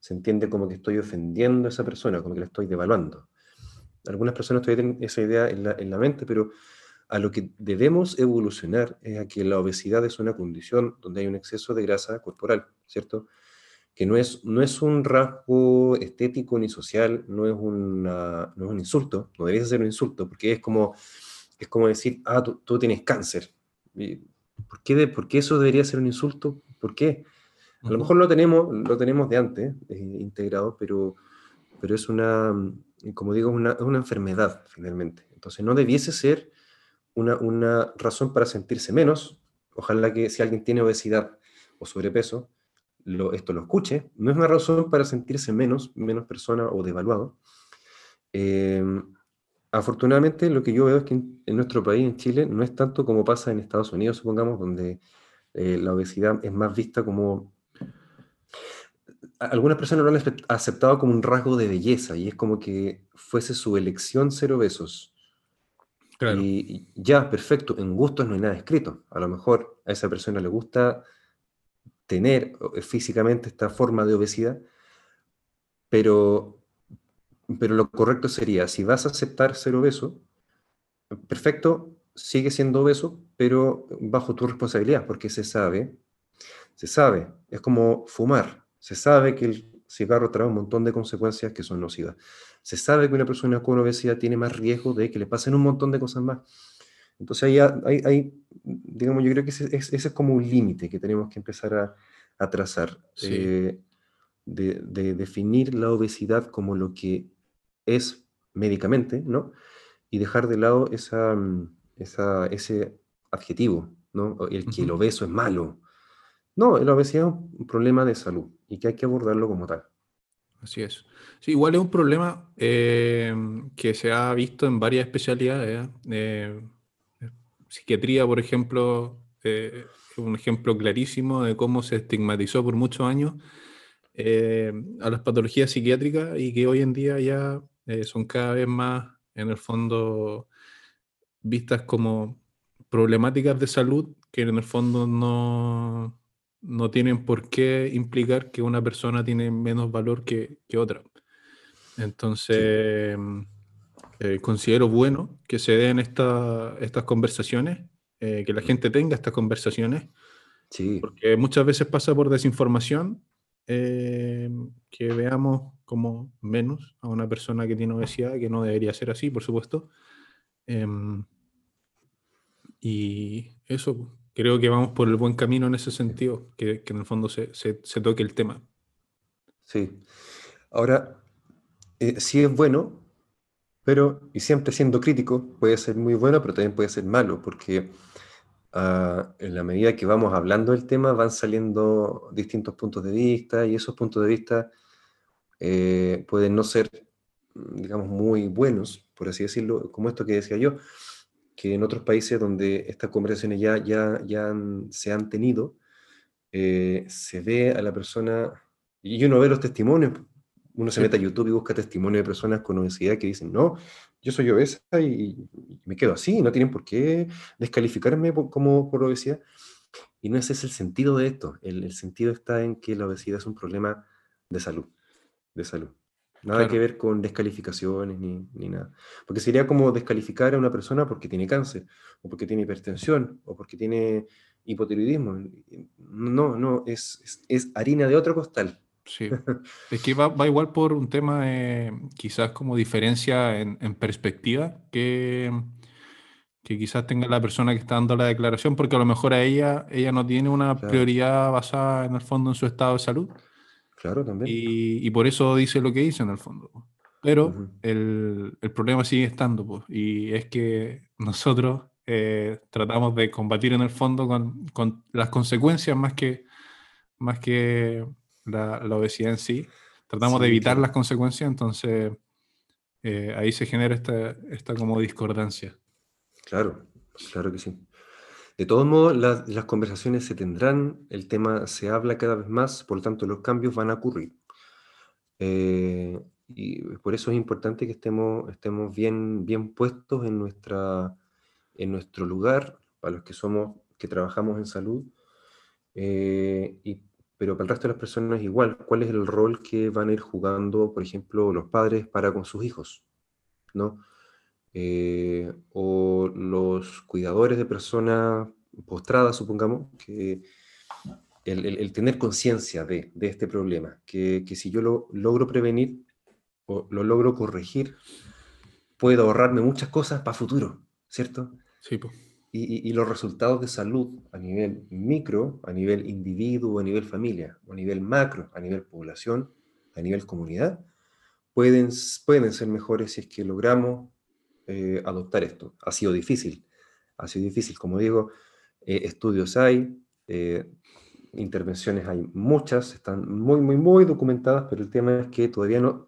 se entiende como que estoy ofendiendo a esa persona, como que la estoy devaluando. Algunas personas todavía tienen esa idea en la, en la mente, pero a lo que debemos evolucionar es a que la obesidad es una condición donde hay un exceso de grasa corporal, ¿cierto? Que no es, no es un rasgo estético ni social, no es, una, no es un insulto, no debería ser un insulto, porque es como, es como decir, ah, tú, tienes cáncer. ¿Por qué, ¿Por qué, eso debería ser un insulto? ¿Por qué? A lo mejor lo tenemos, lo tenemos de antes eh, integrado, pero, pero es una, como digo, una, es una enfermedad finalmente. Entonces no debiese ser una, razón para sentirse menos. Ojalá que si alguien tiene obesidad o sobrepeso, lo, esto lo escuche. No es una razón para sentirse menos, menos persona o devaluado. Em, afortunadamente, lo que yo veo es que en, nuestro país, en Chile, no es tanto como pasa en Estados Unidos, supongamos, donde eh, la obesidad es más vista como... Algunas personas lo han aceptado como un rasgo de belleza y es como que fuese su elección ser obesos. Y, ya, perfecto, en gustos no hay nada escrito. A lo mejor a esa persona le gusta tener eh, físicamente esta forma de obesidad, pero, pero lo correcto sería, si vas a aceptar ser obeso, perfecto, sigue siendo obeso, pero bajo tu responsabilidad, porque se sabe, se sabe, es como fumar, se sabe que el cigarro trae un montón de consecuencias que son nocivas se sabe que una persona con obesidad tiene más riesgo de que le pasen un montón de cosas más. Entonces ahí hay, digamos, yo creo que ese, es como un límite que tenemos que empezar a, trazar. Eh, de, de definir la obesidad como lo que es médicamente, ¿no? Y dejar de lado esa, mm, esa, ese adjetivo, ¿no? El que el obeso es malo. No, la obesidad es un problema de salud y que hay que abordarlo como tal. Así es. Sí, igual es un problema eh, que se ha visto en varias especialidades. ¿eh? Psiquiatría, por ejemplo, eh, un ejemplo clarísimo de cómo se estigmatizó por muchos años eh, a las patologías psiquiátricas y que hoy en día ya eh, son cada vez más, en el fondo, vistas como problemáticas de salud que en el fondo no, no tienen por qué implicar que una persona tiene menos valor que, que otra. Sí, Entonces, mm, eh, considero bueno que se den esta- estas conversaciones, eh, que la gente tenga estas conversaciones, sí, porque muchas veces pasa por desinformación eh, que veamos como menos a una persona que tiene obesidad, que no debería ser así, por supuesto. Em, y eso, creo que vamos por el buen camino en ese sentido, que, que en el fondo se, se- se toque el tema. sí. Ahora, eh, sí es bueno, pero, y siempre siendo crítico, puede ser muy bueno, pero también puede ser malo, porque ah, en la medida que vamos hablando del tema van saliendo distintos puntos de vista y esos puntos de vista eh, pueden no ser, digamos, muy buenos, por así decirlo, como esto que decía yo, que en otros países donde estas conversaciones ya, ya, ya han- se han tenido, eh, se ve a la persona, y uno ve los testimonios, uno se mete a YouTube y busca testimonios de personas con obesidad que dicen, no, yo soy obesa y, y me quedo así, no tienen por qué descalificarme por, como por obesidad. Y no ese es el sentido de esto, el, el sentido está en que la obesidad es un problema de salud, de salud. Nada que claro. ver con descalificaciones ni, ni nada. Porque sería como descalificar a una persona porque tiene cáncer, o porque tiene hipertensión, o porque tiene hipotiroidismo. No, no, es, es, es harina de otro costal. Sí. Es que va, va igual por un tema de quizás como diferencia en, en perspectiva que, que quizás tenga la persona que está dando la declaración, porque a lo mejor a ella, ella no tiene una Claro, prioridad basada en el fondo en su estado de salud claro, también. y, y por eso dice lo que dice en el fondo. Pero el, el problema sigue estando, pues, y es que nosotros eh, tratamos de combatir en el fondo con, con las consecuencias más que, más que la, la obesidad en sí. Tratamos de Sí, evitar claro, las consecuencias, entonces eh, ahí se genera esta, esta como discordancia. claro, claro que sí. De todos modos, las, las conversaciones se tendrán, el tema se habla cada vez más, por lo tanto los cambios van a ocurrir. Eh, y por eso es importante que estemos, estemos bien, bien puestos en, nuestra, en nuestro lugar, para los que somos, que trabajamos en salud, eh, y, pero para el resto de las personas igual, ¿cuál es el rol que van a ir jugando, por ejemplo, los padres para con sus hijos? ¿no? Eh, o los cuidadores de personas postradas, supongamos, que el, el- el tener conciencia de, de este problema, que, que si yo lo logro prevenir o lo logro corregir, puedo ahorrarme muchas cosas para futuro, ¿cierto? Sí, pues. Y, y- los resultados de salud a nivel micro, a nivel individuo, a nivel familia, a nivel macro, a nivel población, a nivel comunidad, pueden, pueden ser mejores si es que logramos eh, adoptar esto. Ha sido difícil, ha sido difícil, como digo, eh, estudios hay, eh, intervenciones hay muchas, están muy, muy, muy documentadas, pero el tema es que todavía no,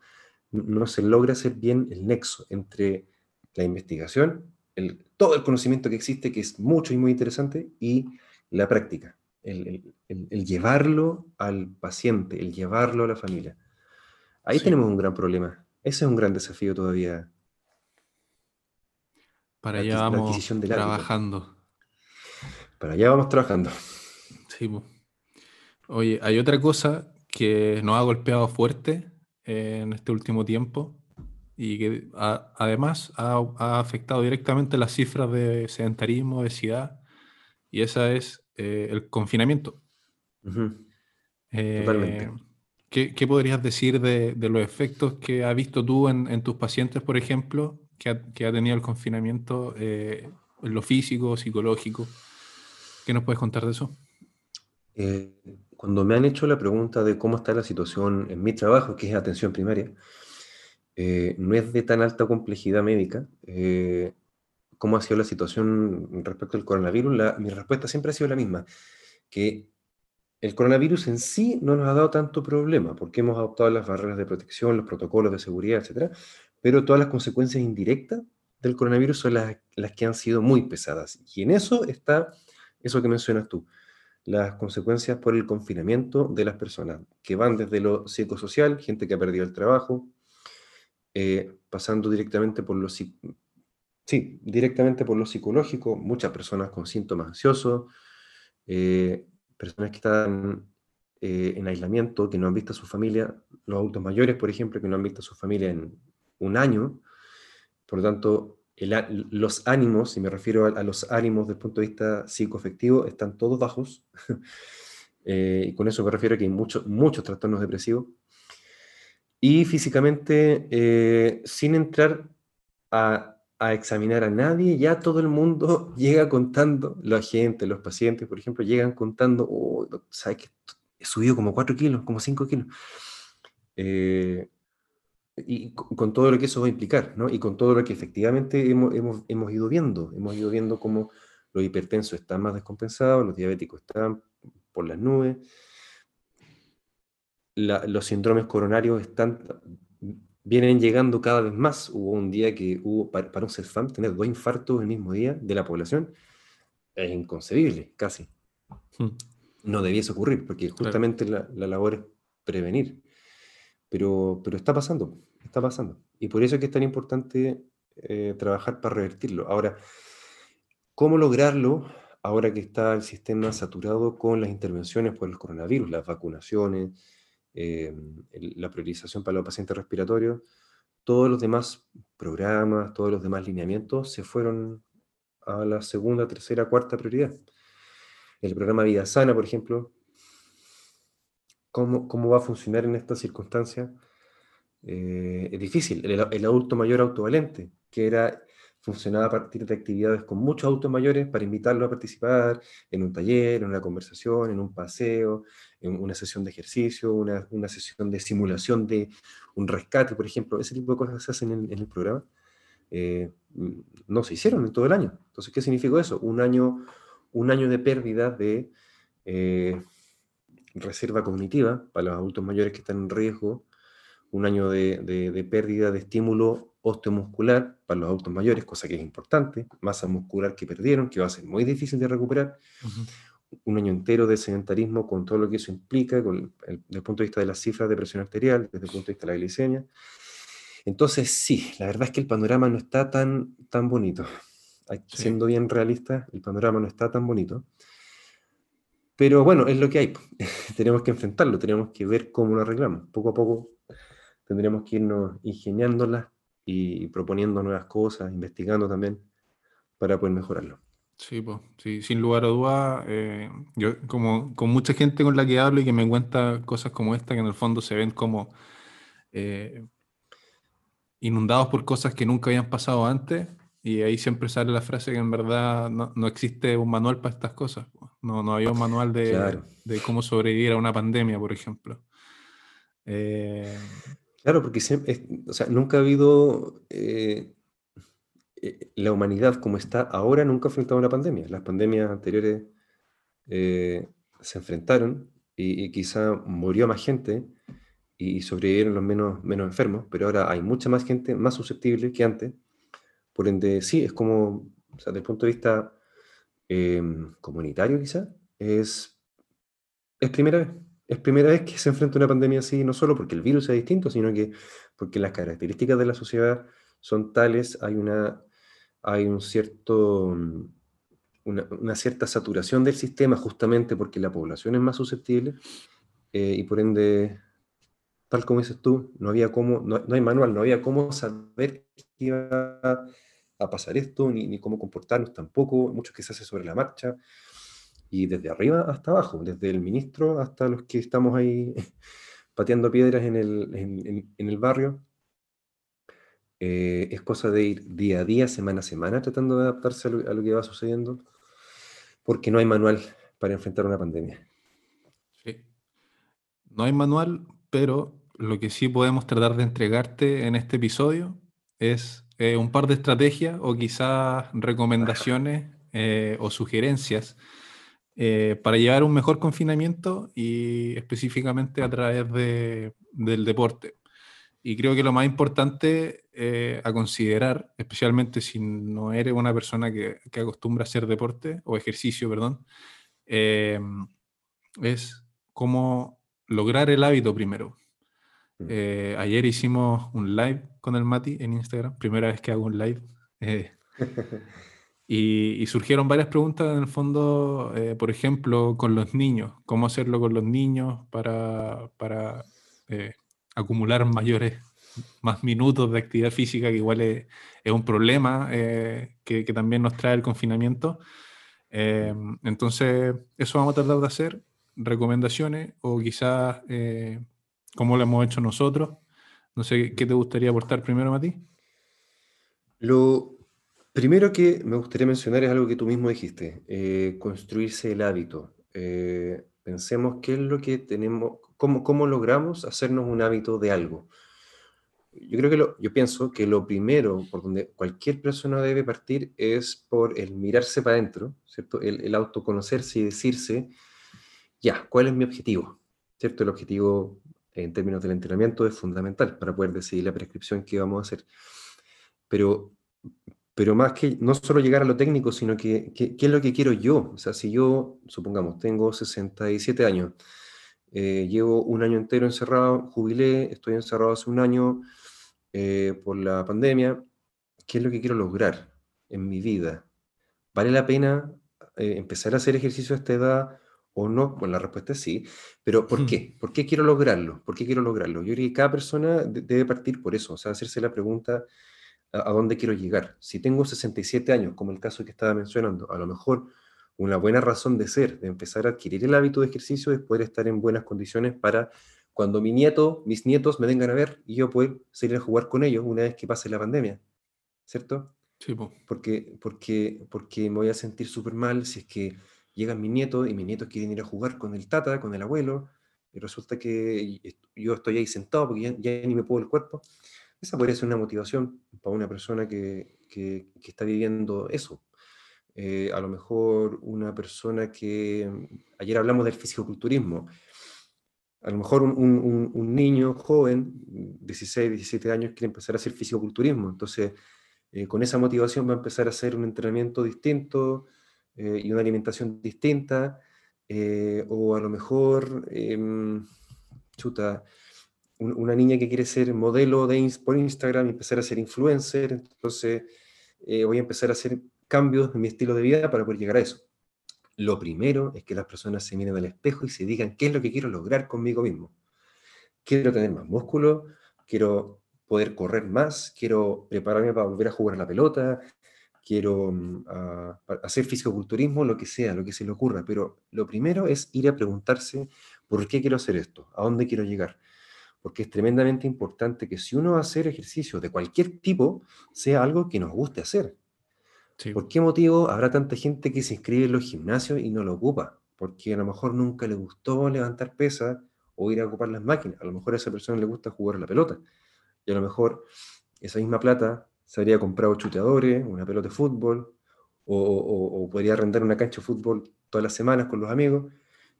no se logra hacer bien el nexo entre la investigación, el, todo el conocimiento que existe, que es mucho y muy interesante, y la práctica, el, el- el- el llevarlo al paciente, el llevarlo a la familia. Ahí Sí, tenemos un gran problema. Ese es un gran desafío todavía, para allá vamos adquisición del hábito. trabajando. Para allá vamos trabajando. Sí, pues. Oye, hay otra cosa que nos ha golpeado fuerte eh, en este último tiempo y que a- además ha, ha afectado directamente las cifras de sedentarismo, obesidad, y esa es eh, el confinamiento. Ujú, Eh, Totalmente. ¿qué, qué podrías decir de, de los efectos que has visto tú en, en tus pacientes, por ejemplo, que ha, que ha tenido el confinamiento eh, en lo físico, psicológico? ¿Qué nos puedes contar de eso? Eh, cuando me han hecho la pregunta de cómo está la situación en mi trabajo, que es atención primaria, eh, no es de tan alta complejidad médica. Eh, ¿Cómo ha sido la situación respecto al coronavirus? mi respuesta siempre ha sido la misma, que el coronavirus en sí no nos ha dado tanto problema, porque hemos adoptado las barreras de protección, los protocolos de seguridad, etc. Pero todas las consecuencias indirectas del coronavirus son las que han sido muy pesadas. Y en eso está eso que mencionas tú las consecuencias por el confinamiento de las personas, que van desde lo psicosocial, gente que ha perdido el trabajo, eh, pasando directamente por lo, sí, directamente por lo psicológico, muchas personas con síntomas ansiosos, eh, personas que están eh, en aislamiento, que no han visto a su familia, los adultos mayores, por ejemplo, que no han visto a su familia en un año, por lo tanto, los ánimos, y me refiero a, los ánimos desde el punto de vista psicoafectivo, están todos bajos. Y con eso me refiero a que hay muchos, muchos trastornos depresivos. Y físicamente, eh, sin entrar a, a, examinar a nadie, ya todo el mundo llega contando, la gente, los pacientes, por ejemplo, llegan contando, oh, ¿sabes que he subido como 4 kilos, como 5 kilos? Eh, y con todo lo que eso va a implicar, ¿no? Y con todo lo que efectivamente hemos, hemos, hemos ido viendo. Hemos ido viendo cómo los hipertensos están más descompensados, los diabéticos están por las nubes, los síndromes coronarios están, vienen llegando cada vez más. Hubo un día que hubo, para, un CEFAM, tener dos infartos el mismo día de la población, es inconcebible, casi. Hmm. No debiese ocurrir, porque justamente la, la labor es prevenir. Pero, pero está pasando, está pasando. Y por eso es que es tan importante eh, trabajar para revertirlo. Ahora, ¿cómo lograrlo ahora que está el sistema saturado con las intervenciones por el coronavirus, las vacunaciones, eh, la priorización para los pacientes respiratorios? Todos los demás programas, todos los demás lineamientos se fueron a la segunda, tercera, cuarta prioridad. El programa Vida Sana, por ejemplo, cómo, va a funcionar en estas circunstancias, eh, es difícil. El, adulto mayor autovalente, que era funcionaba a partir de actividades con muchos adultos mayores para invitarlo a participar en un taller, en una conversación, en un paseo, en una sesión de ejercicio, una, una sesión de simulación de un rescate, por ejemplo. Ese tipo de cosas se hacen en, el programa. Eh, no se hicieron en todo el año. Entonces, ¿qué significó eso? Un año, un año de pérdida de eh, reserva cognitiva para los adultos mayores que están en riesgo, un año de, pérdida de estímulo osteomuscular para los adultos mayores, cosa que es importante, masa muscular que perdieron, que va a ser muy difícil de recuperar, un año entero de sedentarismo con todo lo que eso implica, con desde el punto de vista de las cifras de presión arterial, desde el punto de vista de la glicemia. Entonces, sí, la verdad es que el panorama no está tan, tan bonito. Siendo bien realista, el panorama no está tan bonito. Pero bueno, es lo que hay. tenemos que enfrentarlo, tenemos que ver cómo lo arreglamos. Poco a poco tendremos que irnos ingeniándolas y proponiendo nuevas cosas, investigando también para poder mejorarlo. Sí, pues, sí, sin lugar a dudas, eh, yo como con mucha gente con la que hablo y que me cuenta cosas como esta, que en el fondo se ven como eh, inundados por cosas que nunca habían pasado antes, y ahí siempre sale la frase que en verdad no, no existe un manual para estas cosas. No, no había un manual de, de, cómo sobrevivir a una pandemia, por ejemplo. Eh, claro, porque o sea, nunca ha habido... Eh, eh, la humanidad como está ahora nunca ha enfrentado una pandemia. Las pandemias anteriores se enfrentaron y, quizá murió más gente y sobrevivieron los menos, menos enfermos, pero ahora hay mucha más gente más susceptible que antes por ende, sí, es como, o sea, desde el punto de vista em, comunitario quizá, es, es primera vez. Es primera vez que se enfrenta una pandemia así, no solo porque el virus es distinto, sino que porque las características de la sociedad son tales, hay una, hay un cierto, una, una cierta saturación del sistema justamente porque la población es más susceptible eh, y por ende, tal como dices tú, no había cómo, no, no hay manual, no había cómo saber qué iba a pasar esto, ni, cómo comportarnos tampoco, mucho que se hace sobre la marcha, y desde arriba hasta abajo, desde el ministro hasta los que estamos ahí pateando piedras en el, en, el barrio. Eh, es cosa de ir día a día, semana a semana, tratando de adaptarse a lo, que va sucediendo, porque no hay manual para enfrentar una pandemia. Sí, No hay manual, pero lo que sí podemos tratar de entregarte en este episodio es eh, un par de estrategias o quizás recomendaciones eh, o sugerencias eh, para llevar un mejor confinamiento y específicamente a través de, del deporte. Y creo que lo más importante a considerar, especialmente si no eres una persona que, que acostumbra a hacer deporte o ejercicio, perdón, es cómo lograr el hábito primero. Mm. Eh, ayer hicimos un live con el Mati en Instagram, primera vez que hago un live. Eh, y, surgieron varias preguntas en el fondo, eh, por ejemplo, con los niños, cómo hacerlo con los niños para, para acumular mayores, más minutos de actividad física, que igual es, un problema que, que, también nos trae el confinamiento. entonces, eso vamos a tratar de hacer, recomendaciones o quizás como lo hemos hecho nosotros. No sé, ¿qué te gustaría aportar primero, Mati? Lo primero que me gustaría mencionar es algo que tú mismo dijiste, eh, construirse el hábito. Eh, pensemos qué es lo que tenemos, cómo, cómo logramos hacernos un hábito de algo. Yo creo que lo, yo pienso que lo primero por donde cualquier persona debe partir es por el mirarse para adentro, ¿cierto? El, el autoconocerse y decirse, ya, ¿cuál es mi objetivo? ¿Cierto? El objetivo en términos del entrenamiento es fundamental para poder decidir la prescripción que vamos a hacer. Pero, pero más que no solo llegar a lo técnico, sino que qué es lo que quiero yo. O sea, si yo, supongamos, tengo 67 años, eh, llevo un año entero encerrado, jubilé, estoy encerrado hace un año eh, por la pandemia, ¿qué es lo que quiero lograr en mi vida? ¿Vale la pena eh, empezar a hacer ejercicio a esta edad? o no? Bueno, la respuesta es sí. Pero ¿por hmm. qué? ¿Por qué quiero lograrlo? ¿Por qué quiero lograrlo? Yo creo que cada persona debe partir por eso, o sea, hacerse la pregunta a, dónde quiero llegar. Si tengo 67 años, como el caso que estaba mencionando, a lo mejor una buena razón de ser, de empezar a adquirir el hábito de ejercicio, es poder estar en buenas condiciones para cuando mi nieto, mis nietos me vengan a ver y yo poder salir a jugar con ellos una vez que pase la pandemia, ¿cierto? Sí, porque, porque, porque me voy a sentir súper mal si es que llegan mis nietos y mis nietos quieren ir a jugar con el tata, con el abuelo, y resulta que yo estoy ahí sentado porque ya, ni me puedo el cuerpo. Esa podría ser una motivación para una persona que, que, está viviendo eso. Eh, a lo mejor una persona que, ayer hablamos del fisicoculturismo, a lo mejor un, un, niño joven, 16, 17 años, quiere empezar a hacer fisicoculturismo, entonces eh, con esa motivación va a empezar a hacer un entrenamiento distinto, eh, y una alimentación distinta, eh, o a lo mejor, em, chuta, una niña que quiere ser modelo de, por Instagram y empezar a ser influencer, entonces eh, voy a empezar a hacer cambios en mi estilo de vida para poder llegar a eso. Lo primero es que las personas se miren al espejo y se digan qué es lo que quiero lograr conmigo mismo. Quiero tener más músculo, quiero poder correr más, quiero prepararme para volver a jugar la pelota, quiero mm, hacer fisicoculturismo, lo que sea, lo que se le ocurra, pero lo primero es ir a preguntarse por qué quiero hacer esto, a dónde quiero llegar. Porque es tremendamente importante que si uno va a hacer ejercicio de cualquier tipo, sea algo que nos guste hacer. ¿Por qué motivo habrá tanta gente que se inscribe en los gimnasios y no lo ocupa? Porque a lo mejor nunca le gustó levantar pesas o ir a ocupar las máquinas. A lo mejor a esa persona le gusta jugar la pelota. Y a lo mejor esa misma plata se habría comprado chuteadores, una pelota de fútbol, o, podría arrendar una cancha de fútbol todas las semanas con los amigos,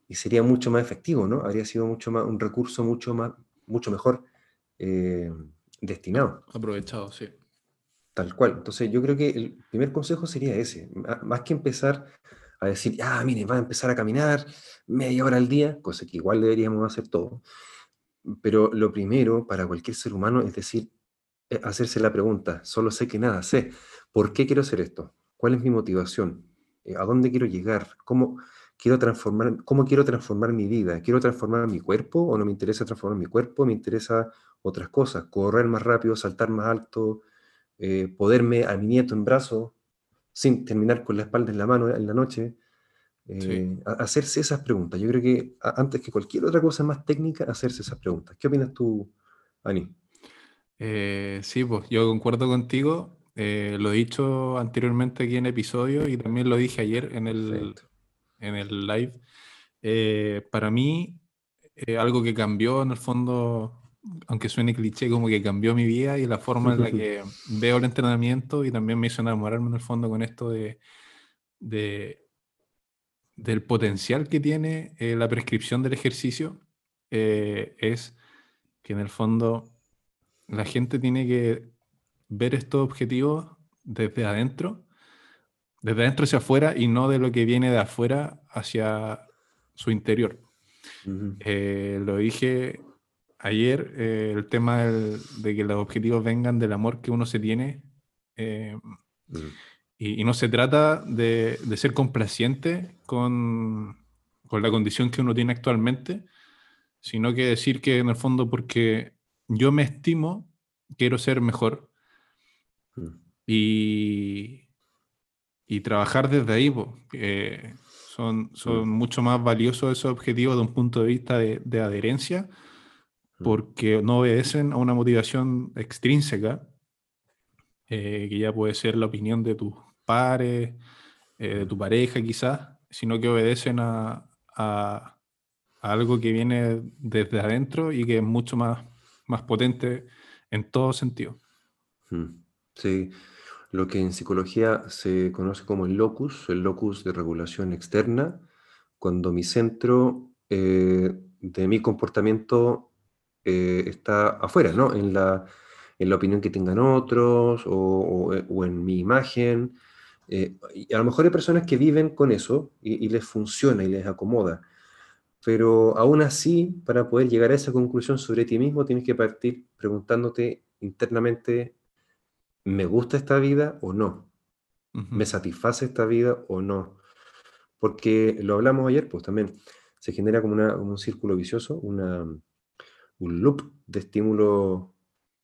y sería mucho más efectivo, ¿no? Habría sido mucho más, un recurso mucho, más, mucho mejor eh, destinado. Aprovechado, sí. Tal cual. Entonces yo creo que el primer consejo sería ese, más que empezar a decir, ah, mire, va a empezar a caminar media hora al día, cosa que igual deberíamos hacer todo. Pero lo primero para cualquier ser humano es decir, eh, hacerse la pregunta, solo sé que nada sé, ¿por qué quiero hacer esto? ¿Cuál es mi motivación? Eh, ¿A dónde quiero llegar? ¿Cómo quiero transformar, cómo quiero transformar mi vida? ¿Quiero transformar mi cuerpo o no me interesa transformar mi cuerpo? Me interesa otras cosas, correr más rápido, saltar más alto, eh, poderme a mi nieto en brazo sin terminar con la espalda en la mano en la noche. hacerse esas preguntas. Yo creo que antes que cualquier otra cosa más técnica, hacerse esas preguntas. ¿Qué opinas tú, Ani? Eh, sí, pues yo concuerdo contigo. Eh, lo he dicho anteriormente aquí en episodio y también lo dije ayer en el, en el live. Eh, para mí, eh, algo que cambió en el fondo, aunque suene cliché, como que cambió mi vida y la forma en la que veo el entrenamiento y también me hizo enamorarme en el fondo con esto de, de del potencial que tiene eh, la prescripción del ejercicio eh, es que en el fondo la gente tiene que ver estos objetivos desde adentro, desde adentro hacia afuera y no de lo que viene de afuera hacia su interior. Eh, lo dije ayer, el tema de que los objetivos vengan del amor que uno se tiene. Y, no se trata de, ser complaciente con, la condición que uno tiene actualmente, sino que decir que en el fondo porque yo me estimo, quiero ser mejor. Y, trabajar desde ahí, son, son mm. mucho más valiosos esos objetivos de un punto de vista de, adherencia, mm. porque no obedecen a una motivación extrínseca, eh, que ya puede ser la opinión de tus pares, eh, de tu pareja quizás, sino que obedecen a, algo que viene desde adentro y que es mucho más, más potente en todo sentido. Sí, lo que en psicología se conoce como el locus, el locus de regulación externa, cuando mi centro eh, de mi comportamiento eh, está afuera, ¿no? En la, en la opinión que tengan otros o, o en mi imagen eh, y a lo mejor hay personas que viven con eso y, les funciona y les acomoda, pero aún así, para poder llegar a esa conclusión sobre ti mismo, tienes que partir preguntándote internamente, ¿me gusta esta vida o no? ¿Me satisface esta vida o no? Porque lo hablamos ayer, pues también se genera como, un círculo vicioso, una, un loop de estímulo,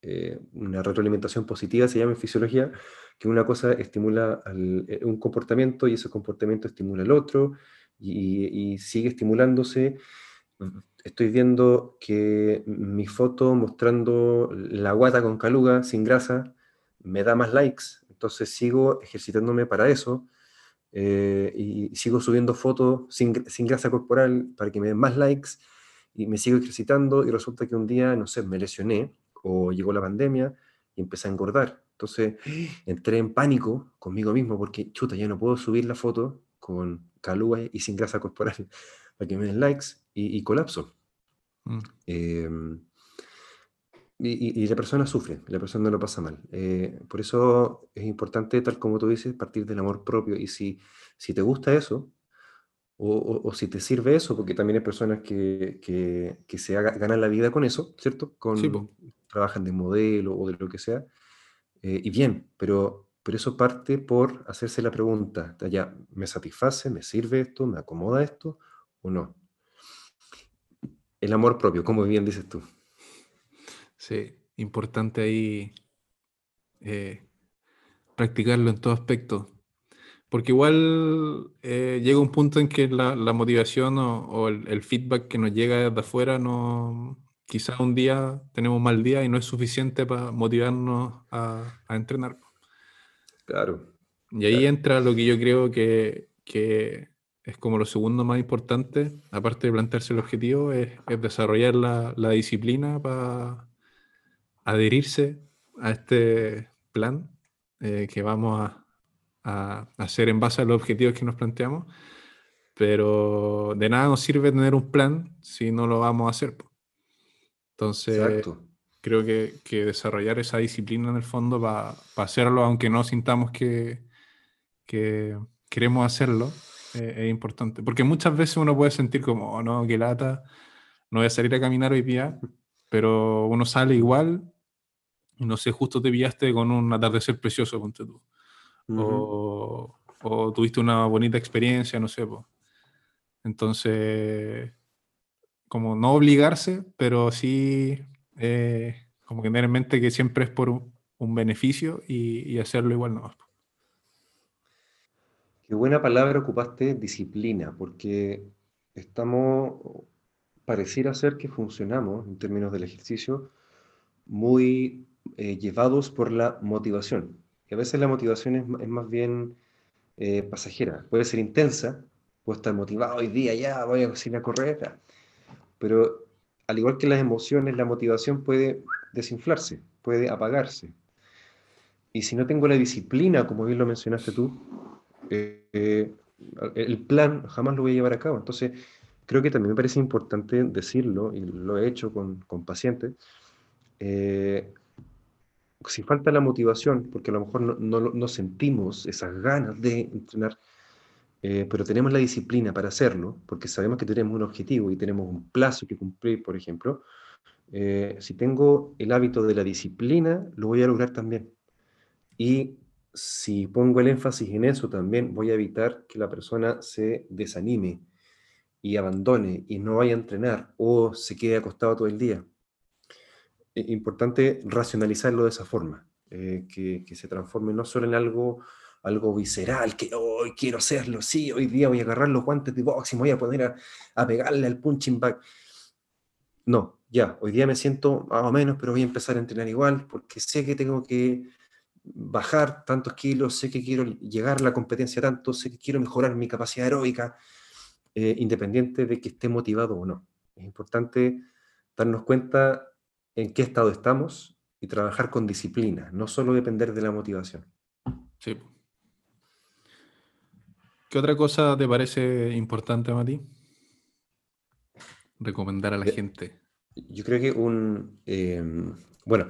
eh, una retroalimentación positiva, se llama en fisiología, que una cosa estimula eh, un comportamiento y ese comportamiento estimula el otro y, sigue estimulándose. Estoy viendo que mi foto mostrando la guata con caluga, sin grasa, me da más likes, entonces sigo ejercitándome para eso. Eh, y sigo subiendo fotos sin, sin, grasa corporal para que me den más likes y me sigo ejercitando y resulta que un día, no sé, me lesioné o llegó la pandemia y empecé a engordar. Entonces entré en pánico conmigo mismo porque, chuta, ya no puedo subir la foto con calúa y sin grasa corporal para que me den likes y, colapso. Mm. Em, y, la persona sufre, la persona no lo pasa mal. Eh, por eso es importante, tal como tú dices, partir del amor propio. Y si, si te gusta eso, o, si te sirve eso, porque también hay personas que, que, se ganan la vida con eso, ¿cierto? Con, trabajan de modelo o de lo que sea, eh, y bien, pero, pero eso parte por hacerse la pregunta, ya, ¿me satisface? ¿Me sirve esto? ¿Me acomoda esto? ¿O no? El amor propio, como bien dices tú. Sí, importante ahí eh, practicarlo en todo aspecto. Porque igual eh, llega un punto en que la, motivación o, el, feedback que nos llega de afuera no, quizás un día tenemos mal día y no es suficiente para motivarnos a, entrenar. Claro. Y ahí entra lo que yo creo que, es como lo segundo más importante, aparte de plantearse el objetivo, es, desarrollar la, disciplina para adherirse a este plan eh, que vamos a, hacer en base a los objetivos que nos planteamos. Pero de nada nos sirve tener un plan si no lo vamos a hacer. Entonces, creo que, desarrollar esa disciplina en el fondo para hacerlo, aunque no sintamos que, queremos hacerlo, eh, es importante. Porque muchas veces uno puede sentir como, oh, no, que lata, no voy a salir a caminar hoy día, pero uno sale igual no sé, justo te pillaste con un atardecer precioso, ponte tú. o, o, tuviste una bonita experiencia, no sé. Entonces, como no obligarse, pero sí eh, como que tener en mente que siempre es por un, beneficio y, hacerlo igual no. Qué buena palabra ocupaste, disciplina, porque estamos, pareciera ser que funcionamos en términos del ejercicio muy eh, llevados por la motivación. Y a veces la motivación es, más bien eh, pasajera, puede ser intensa, puedo estar motivado hoy día, ya voy a ir a correr, pero al igual que las emociones, la motivación puede desinflarse, puede apagarse. Y si no tengo la disciplina, como bien lo mencionaste tú, eh, el plan jamás lo voy a llevar a cabo. Entonces, creo que también me parece importante decirlo, y lo he hecho con, con pacientes, eh, si falta la motivación, porque a lo mejor no, no, no sentimos esas ganas de entrenar, eh, pero tenemos la disciplina para hacerlo, porque sabemos que tenemos un objetivo y tenemos un plazo que cumplir, por ejemplo, eh, si tengo el hábito de la disciplina, lo voy a lograr también. Y si pongo el énfasis en eso también, voy a evitar que la persona se desanime y abandone y no vaya a entrenar o se quede acostado todo el día. Importante racionalizarlo de esa forma, eh, que, que, se transforme no solo en algo, algo visceral, que hoy quiero hacerlo, sí, hoy día voy a agarrar los guantes de box y me voy a poner a, a pegarle al punching bag. No, ya, hoy día me siento más o menos, pero voy a empezar a entrenar igual, porque sé que tengo que bajar tantos kilos, sé que quiero llegar a la competencia tanto, sé que quiero mejorar mi capacidad aeróbica, eh, independiente de que esté motivado o no. Es importante darnos cuenta en qué estado estamos y trabajar con disciplina, no solo depender de la motivación. Sí. ¿Qué otra cosa te parece importante, Mati? Recomendar a la gente. Yo creo que un, eh, bueno,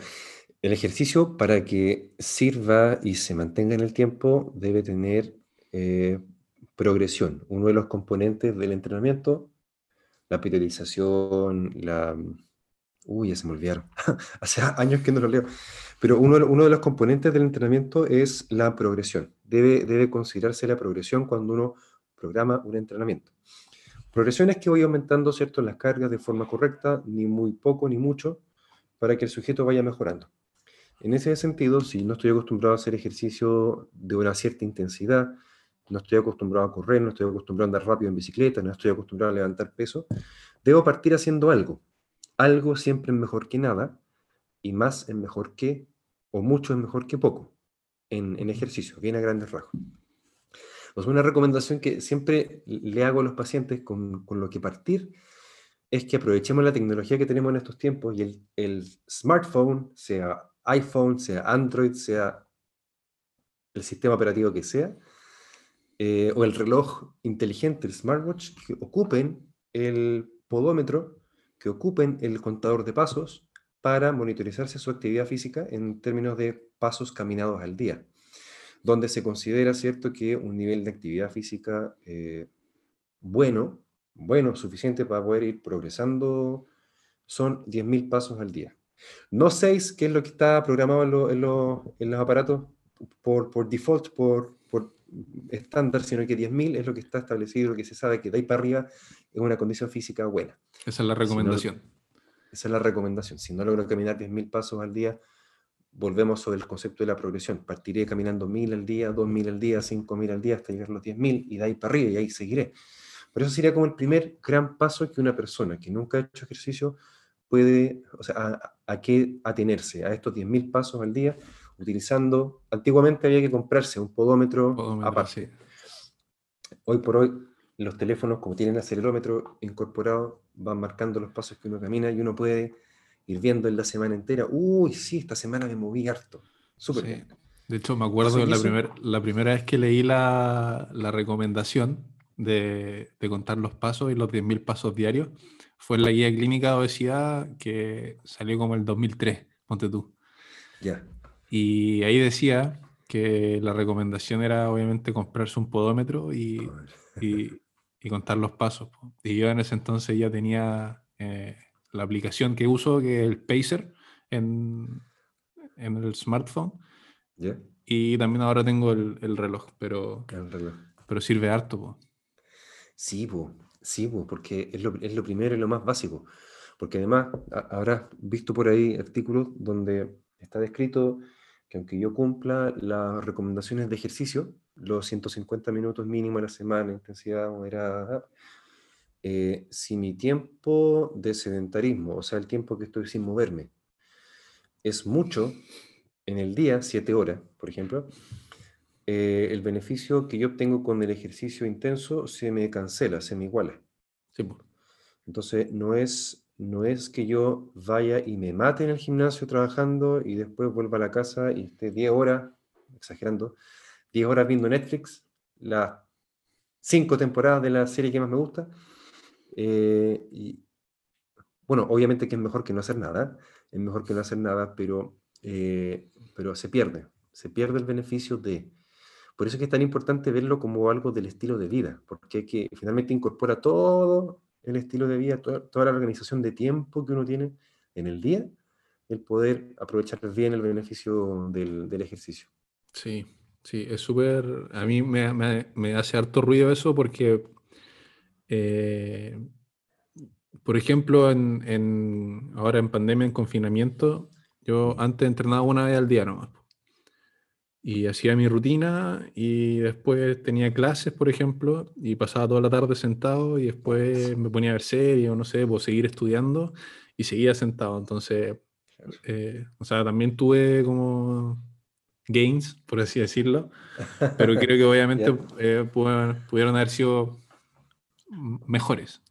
el ejercicio para que sirva y se mantenga en el tiempo debe tener eh, progresión. Uno de los componentes del entrenamiento, la periodización, la... Uy, ya se me olvidaron. Hace años que no lo leo. Pero uno, uno, de los componentes del entrenamiento es la progresión. Debe, debe considerarse la progresión cuando uno programa un entrenamiento. Progresión es que voy aumentando ¿cierto? las cargas de forma correcta, ni muy poco ni mucho, para que el sujeto vaya mejorando. En ese sentido, si no estoy acostumbrado a hacer ejercicio de una cierta intensidad, no estoy acostumbrado a correr, no estoy acostumbrado a andar rápido en bicicleta, no estoy acostumbrado a levantar peso, debo partir haciendo algo. Algo siempre es mejor que nada y más es mejor que, o mucho es mejor que poco, en, en ejercicio, bien a grandes rasgos. Pues una recomendación que siempre le hago a los pacientes con, con, lo que partir es que aprovechemos la tecnología que tenemos en estos tiempos y el, el smartphone, sea iPhone, sea Android, sea el sistema operativo que sea, eh, o el reloj inteligente, el smartwatch, que ocupen el podómetro, que ocupen el contador de pasos para monitorizarse su actividad física en términos de pasos caminados al día, donde se considera, ¿cierto?, que un nivel de actividad física eh, bueno, bueno, suficiente para poder ir progresando, son 10.000 pasos al día. No 6, que es lo que está programado en, en, los aparatos por, por default, por, por estándar, sino que 10.000 es lo que está establecido, lo que se sabe que de ahí para arriba es una condición física buena. Esa es la recomendación. Si no, esa es la recomendación. Si no logro caminar 10.000 pasos al día, volvemos sobre el concepto de la progresión. Partiré caminando 1.000 al día, 2.000 al día, 5.000 al día, hasta llegar a los 10.000 y de ahí para arriba y ahí seguiré. Pero eso sería como el primer gran paso que una persona que nunca ha hecho ejercicio puede, o sea, a, a qué atenerse, a estos 10.000 pasos al día, utilizando, antiguamente había que comprarse un podómetro, podómetro aparte. Sí. Hoy por hoy, los teléfonos, como tienen acelerómetro incorporado, van marcando los pasos que uno camina y uno puede ir viendo en la semana entera, uy, sí, esta semana me moví harto. Súper sí. De hecho, me acuerdo la, primer, la primera vez que leí la, la recomendación de, de, contar los pasos y los 10.000 pasos diarios, fue en la guía clínica de obesidad que salió como el 2003, ponte tú. Ya. Y ahí decía que la recomendación era obviamente comprarse un podómetro y, y, y contar los pasos. Y yo en ese entonces ya tenía eh, la aplicación que uso, que es el Pacer, en, en el smartphone. Yeah. Y también ahora tengo el, el reloj, pero, el reloj. pero sirve harto. Po. Sí, po. Sí, porque es lo, es lo, primero y lo más básico. Porque además habrás visto por ahí artículos donde está descrito que aunque yo cumpla las recomendaciones de ejercicio, los 150 minutos mínimo a la semana, intensidad moderada, eh, si mi tiempo de sedentarismo, o sea, el tiempo que estoy sin moverme, es mucho en el día, 7 horas, por ejemplo, eh, el beneficio que yo obtengo con el ejercicio intenso se me cancela, se me iguala. Sí. Entonces, no es, no es que yo vaya y me mate en el gimnasio trabajando y después vuelva a la casa y esté 10 horas, exagerando, 10 horas viendo Netflix, las cinco temporadas de la serie que más me gusta. eh, y, bueno, obviamente que es mejor que no hacer nada, es mejor que no hacer nada, pero, eh, pero se pierde, se pierde el beneficio de... Por eso es que es tan importante verlo como algo del estilo de vida, porque que, finalmente incorpora todo el estilo de vida, toda, toda la organización de tiempo que uno tiene en el día, el poder aprovechar bien el beneficio del, del ejercicio. Sí, sí, es súper. A mí me, me- hace harto ruido eso porque, eh, por ejemplo, en, en- ahora en pandemia, en confinamiento, yo antes entrenaba una vez al día nomás. Y hacía mi rutina y después tenía clases, por ejemplo, y pasaba toda la tarde sentado y después me ponía a ver series o no sé, pues seguir estudiando y seguía sentado. Entonces, eh, o sea, también tuve como gains, por así decirlo, pero creo que obviamente eh, pudieron, pudieron haber sido mejores.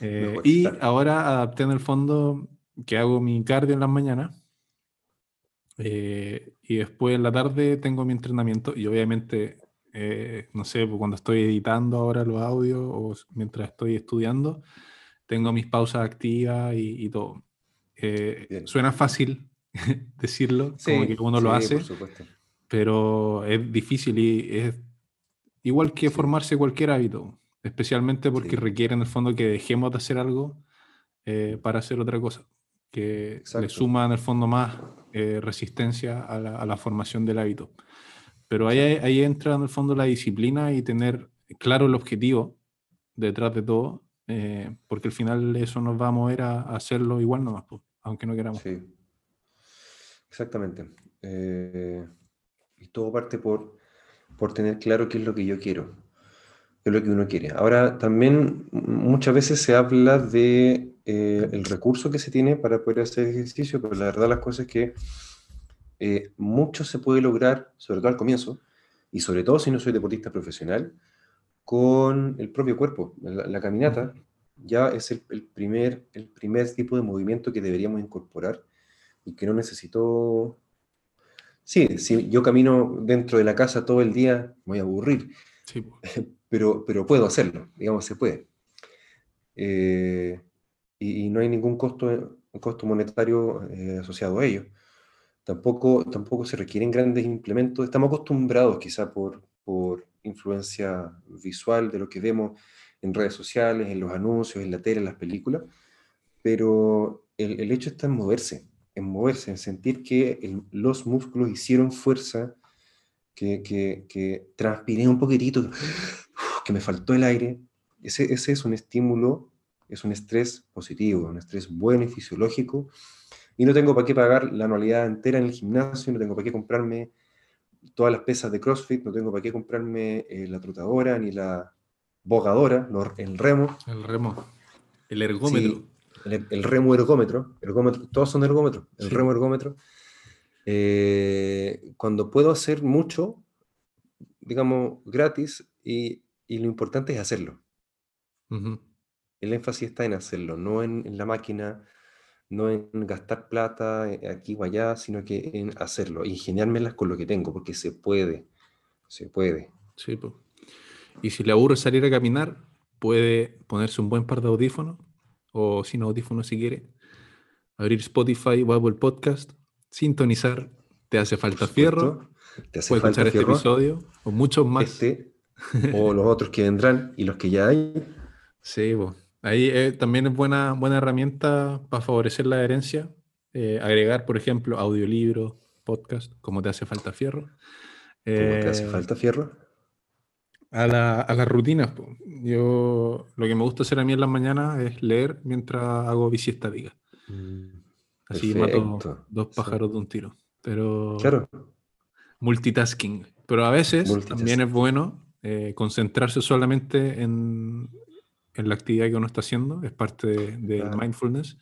Eh, y ahora adapté en el fondo que hago mi cardio en las mañanas eh, y después en la tarde tengo mi entrenamiento y obviamente, eh, no sé, pues cuando estoy editando ahora los audios o mientras estoy estudiando, tengo mis pausas activas y, y todo. Eh, suena fácil decirlo, como que uno lo sí, hace, por supuesto. pero es difícil y es igual que Sí. formarse cualquier hábito, especialmente porque Sí. requiere en el fondo que dejemos de hacer algo eh, para hacer otra cosa, que le Exacto. suma en el fondo más eh, resistencia a la, a la formación del hábito. Pero ahí, ahí entra en el fondo la disciplina y tener claro el objetivo detrás de todo, eh, porque al final eso nos va a mover a, a hacerlo igual nomás, pues, aunque no queramos. Sí, exactamente. Eh, y todo parte por, por tener claro qué es lo que yo quiero, es lo que uno quiere. Ahora, también muchas veces se habla de eh, el recurso que se tiene para poder hacer ejercicio, pero la verdad las cosas es que eh, mucho se puede lograr, sobre todo al comienzo, y sobre todo si no soy deportista profesional, con el propio cuerpo. La, la caminata ya es el, el primer, el primer tipo de movimiento que deberíamos incorporar y que no necesito... Sí, si yo camino dentro de la casa todo el día, me voy a aburrir, Sí. pero, pero puedo hacerlo, digamos, se puede. Eh, y, y no hay ningún costo, costo monetario eh, asociado a ello. Tampoco, tampoco se requieren grandes implementos. Estamos acostumbrados quizá por, por influencia visual de lo que vemos en redes sociales, en los anuncios, en la tele, en las películas, pero el, el hecho está en moverse, en moverse, en sentir que el- los músculos hicieron fuerza, que, que, que transpiré un poquitito, que me faltó el aire. Ese, ese es un estímulo, es un estrés positivo, un estrés bueno y fisiológico, y no tengo para qué pagar la anualidad entera en el gimnasio, no tengo para qué comprarme todas las pesas de CrossFit, no tengo para qué comprarme eh, la trotadora ni la bogadora, no, el remo, El remo, el ergómetro. Sí, el, el remo ergómetro, ergómetro, todos son ergómetros, el Sí. remo ergómetro. eh, cuando puedo hacer mucho, digamos, gratis, y, y lo importante es hacerlo. El énfasis está en hacerlo, no en, en la máquina, no en gastar plata eh, aquí o allá, sino que en hacerlo, ingeniármelas con lo que tengo, porque se puede, se puede. Sí. Y si le aburre salir a caminar, puede ponerse un buen par de audífonos, o sin audífonos si quiere, abrir Spotify o Apple Podcast, sintonizar, te hace falta fierro. ¿Te hace puedes falta escuchar este fierro? episodio, o muchos más. Este, o los otros que vendrán, y los que ya hay. Sí, ahí eh, también es buena, buena herramienta para favorecer la herencia. eh, agregar, por ejemplo, audiolibros, podcast, como te hace falta fierro. ¿Cómo te hace Eh, falta fierro? a, la- a las rutinas. po. Yo lo que me gusta hacer a mí en las mañanas es leer mientras hago bici estática. Así mato dos sí. pájaros de un tiro. Pero Claro, multitasking. Pero a veces también es bueno eh, concentrarse solamente en, en la actividad que uno está haciendo. Es parte de- del Claro. mindfulness.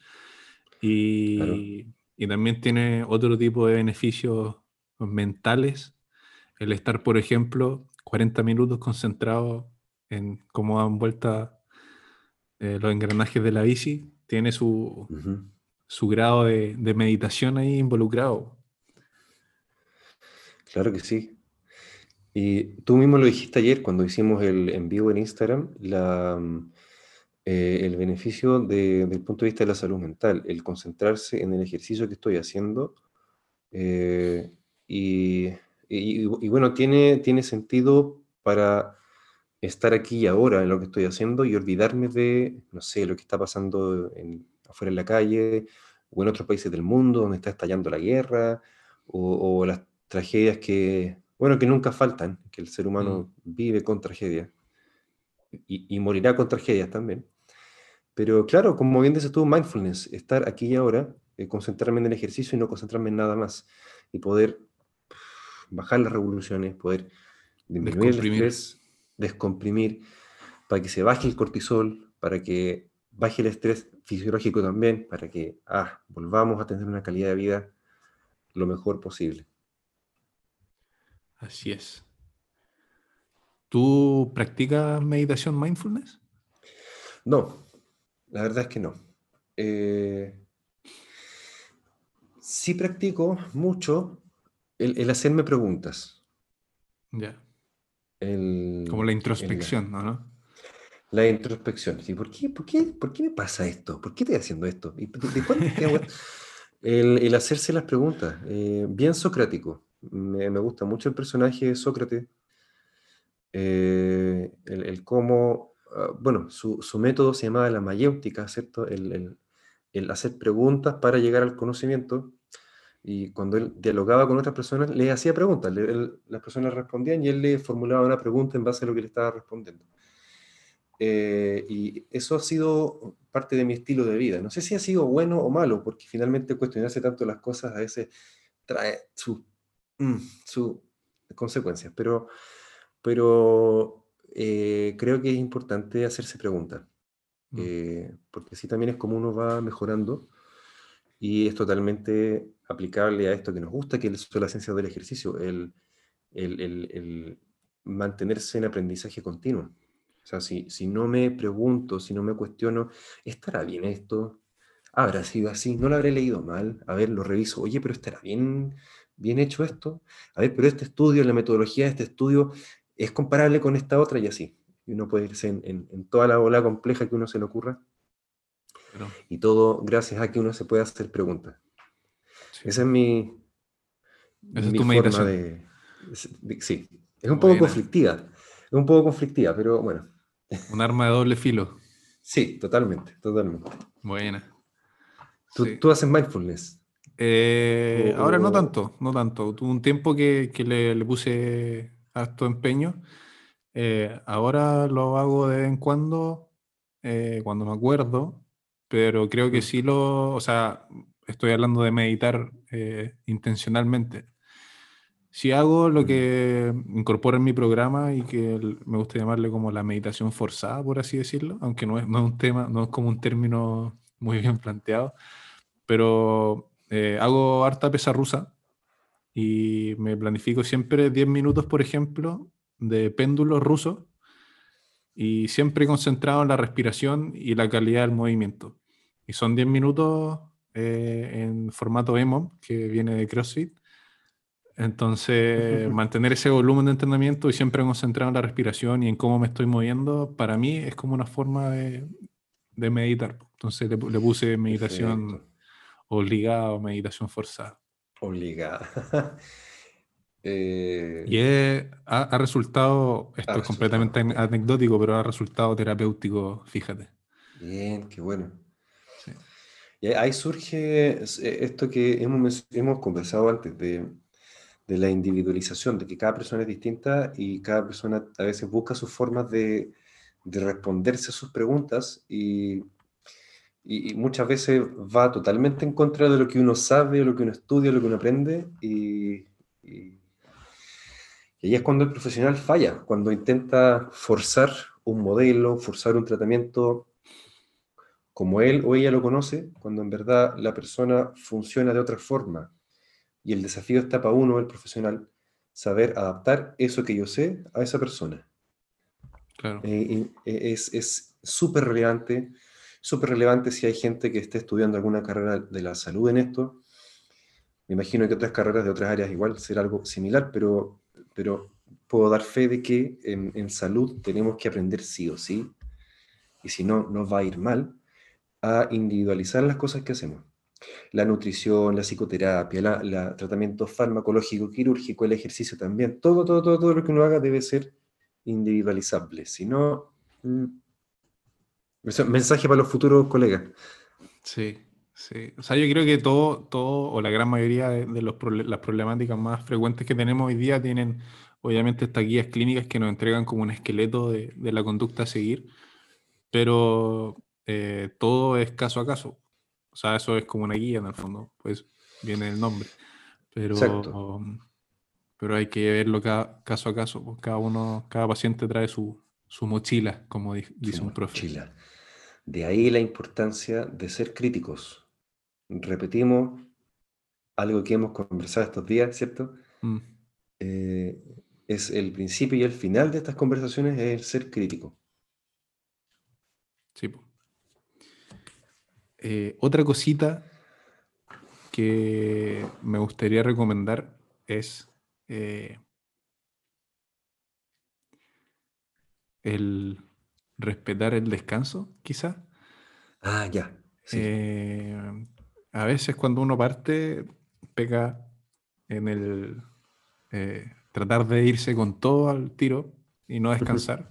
Y, y también tiene otro tipo de beneficios mentales. El estar, por ejemplo, 40 minutos concentrado en cómo dan vuelta eh, los engranajes de la bici, tiene su, su grado de, de meditación ahí involucrado. Claro que sí. Y tú mismo lo dijiste ayer cuando hicimos el en vivo en Instagram, mm, eh, el beneficio de- desde el punto de vista de la salud mental, el concentrarse en el ejercicio que estoy haciendo. eh, y bueno, tiene, tiene sentido para estar aquí y ahora en lo que estoy haciendo y olvidarme de, no sé, lo que está pasando en- afuera en la calle o en otros países del mundo donde está estallando la guerra o, o las tragedias que, bueno, que nunca faltan, que el ser humano vive con tragedias y, y morirá con tragedias también. Pero claro, como bien dices tú, mindfulness, estar aquí y ahora, eh, concentrarme en el ejercicio y no concentrarme en nada más y poder bajar las revoluciones, poder disminuir el Descomprimir. estrés, descomprimir, para que se baje el cortisol, para que baje el estrés fisiológico también, para que ah, volvamos a tener una calidad de vida lo mejor posible. Así es. ¿Tú practicas meditación mindfulness? No, la verdad es que no. Eh, sí practico mucho el, el hacerme preguntas. Ya. el- Como la el- introspección, ¿no? ¿no? La introspección. Sí, ¿por qué, por qué, por qué me pasa esto? ¿Por qué estoy haciendo esto? ¿Y de, cuándo? El, el hacerse las preguntas. eh, bien socrático. Me, gusta mucho el personaje de Sócrates. eh, el, el cómo, ah, bueno, su, su método se llamaba la mayéutica, ¿cierto? El, el- el hacer preguntas para llegar al conocimiento. Y cuando él dialogaba con otras personas, le hacía preguntas. le- él- las personas respondían y él le formulaba una pregunta en base a lo que le estaba respondiendo. Eh, y eso ha sido parte de mi estilo de vida. No sé si ha sido bueno o malo, porque finalmente cuestionarse tanto las cosas a veces trae sus mm, sus consecuencias, pero, pero eh, creo que es importante hacerse preguntas, Mm. eh, porque así también es como uno va mejorando y es totalmente aplicable a esto que nos gusta, que es la ciencia del ejercicio, el, el- el- el mantenerse en aprendizaje continuo. O sea, si, si no me pregunto, si no me cuestiono, ¿estará bien esto? ¿Habrá sido así? ¿No lo habré leído mal? A ver, lo reviso. Oye, pero ¿estará bien, bien hecho esto? A ver, pero este estudio, la metodología de este estudio, ¿es comparable con esta otra? Y así. Y uno puede irse en, en- en toda la ola compleja que uno se le ocurra. Pero, Y todo gracias a que uno se puede hacer preguntas. sí. Esa es mi, Esa es tu forma meditación. de, de- Sí, es un poco conflictiva. Es un poco conflictiva, pero bueno. Un arma de doble filo. Sí, totalmente, totalmente. Buena. Tú, Sí. tú haces mindfulness. Eh, ahora no o- tanto, no tanto. Tuve un tiempo que, que le, le puse harto empeño. Eh, ahora lo hago de vez en cuando, eh, cuando me acuerdo, pero creo que Mm. sí lo, o sea, estoy hablando de meditar eh, intencionalmente. Si hago lo Mm. que incorporo en mi programa y que me gusta llamarle como la meditación forzada, por así decirlo, aunque no es, no es un tema, no es como un término muy bien planteado, pero eh, hago harta pesa rusa y me planifico siempre 10 minutos, por ejemplo, de péndulos rusos y siempre concentrado en la respiración y la calidad del movimiento. Y son 10 minutos eh, en formato EMOM, que viene de CrossFit. Entonces, mantener ese volumen de entrenamiento y siempre concentrado en la respiración y en cómo me estoy moviendo, para mí es como una forma de, de meditar. Entonces le, le puse meditación Perfecto. Obligada o meditación forzada. Obligada. Eh, Y es- ha, ha resultado, esto Ha es completamente resultado, anecdótico, pero ha resultado terapéutico, fíjate. Bien, qué bueno. Sí. Y ahí surge eh, esto que hemos, hemos conversado antes de, de la individualización, de que cada persona es distinta y cada persona a veces busca sus formas de, de responderse a sus preguntas y, y- y muchas veces va totalmente en contra de lo que uno sabe, lo que uno estudia, lo que uno aprende y, y, y ahí es cuando el profesional falla, cuando intenta forzar un modelo, forzar un tratamiento como él o ella lo conoce, cuando en verdad la persona funciona de otra forma. Y el desafío está para uno, el profesional, saber adaptar eso que yo sé a esa persona. Claro. Eh, eh, es es súper relevante, súper relevante si hay gente que esté estudiando alguna carrera de la salud en esto. Me imagino que otras carreras de otras áreas igual será algo similar, pero, pero puedo dar fe de que en, salud tenemos que aprender sí o sí, y si no, nos va a ir mal, a individualizar las cosas que hacemos. La nutrición, la psicoterapia, el tratamiento farmacológico, quirúrgico, el ejercicio también, todo, todo, todo, todo lo que uno haga debe ser individualizable. Si no, mm, mensaje para los futuros colegas. Sí, sí. O sea, yo creo que todo, todo o la gran mayoría de, los, las problemáticas más frecuentes que tenemos hoy día tienen, obviamente, estas guías clínicas que nos entregan como un esqueleto de, de la conducta a seguir, pero eh, todo es caso a caso. O sea, eso es como una guía en el fondo, pues viene el nombre. Pero, pero hay que verlo cada, caso a caso. Pues cada uno, cada paciente trae su, su mochila, como dice un profe. Mochila. De ahí la importancia de ser críticos. Repetimos algo que hemos conversado estos días, ¿cierto? Mm. Eh, es el principio y el final de estas conversaciones es el ser crítico. Sí, eh, otra cosita que me gustaría recomendar es eh, el respetar el descanso, quizá. Ah, ya. Eh, a veces cuando uno parte, pega en el tratar de irse con todo al tiro y no descansar.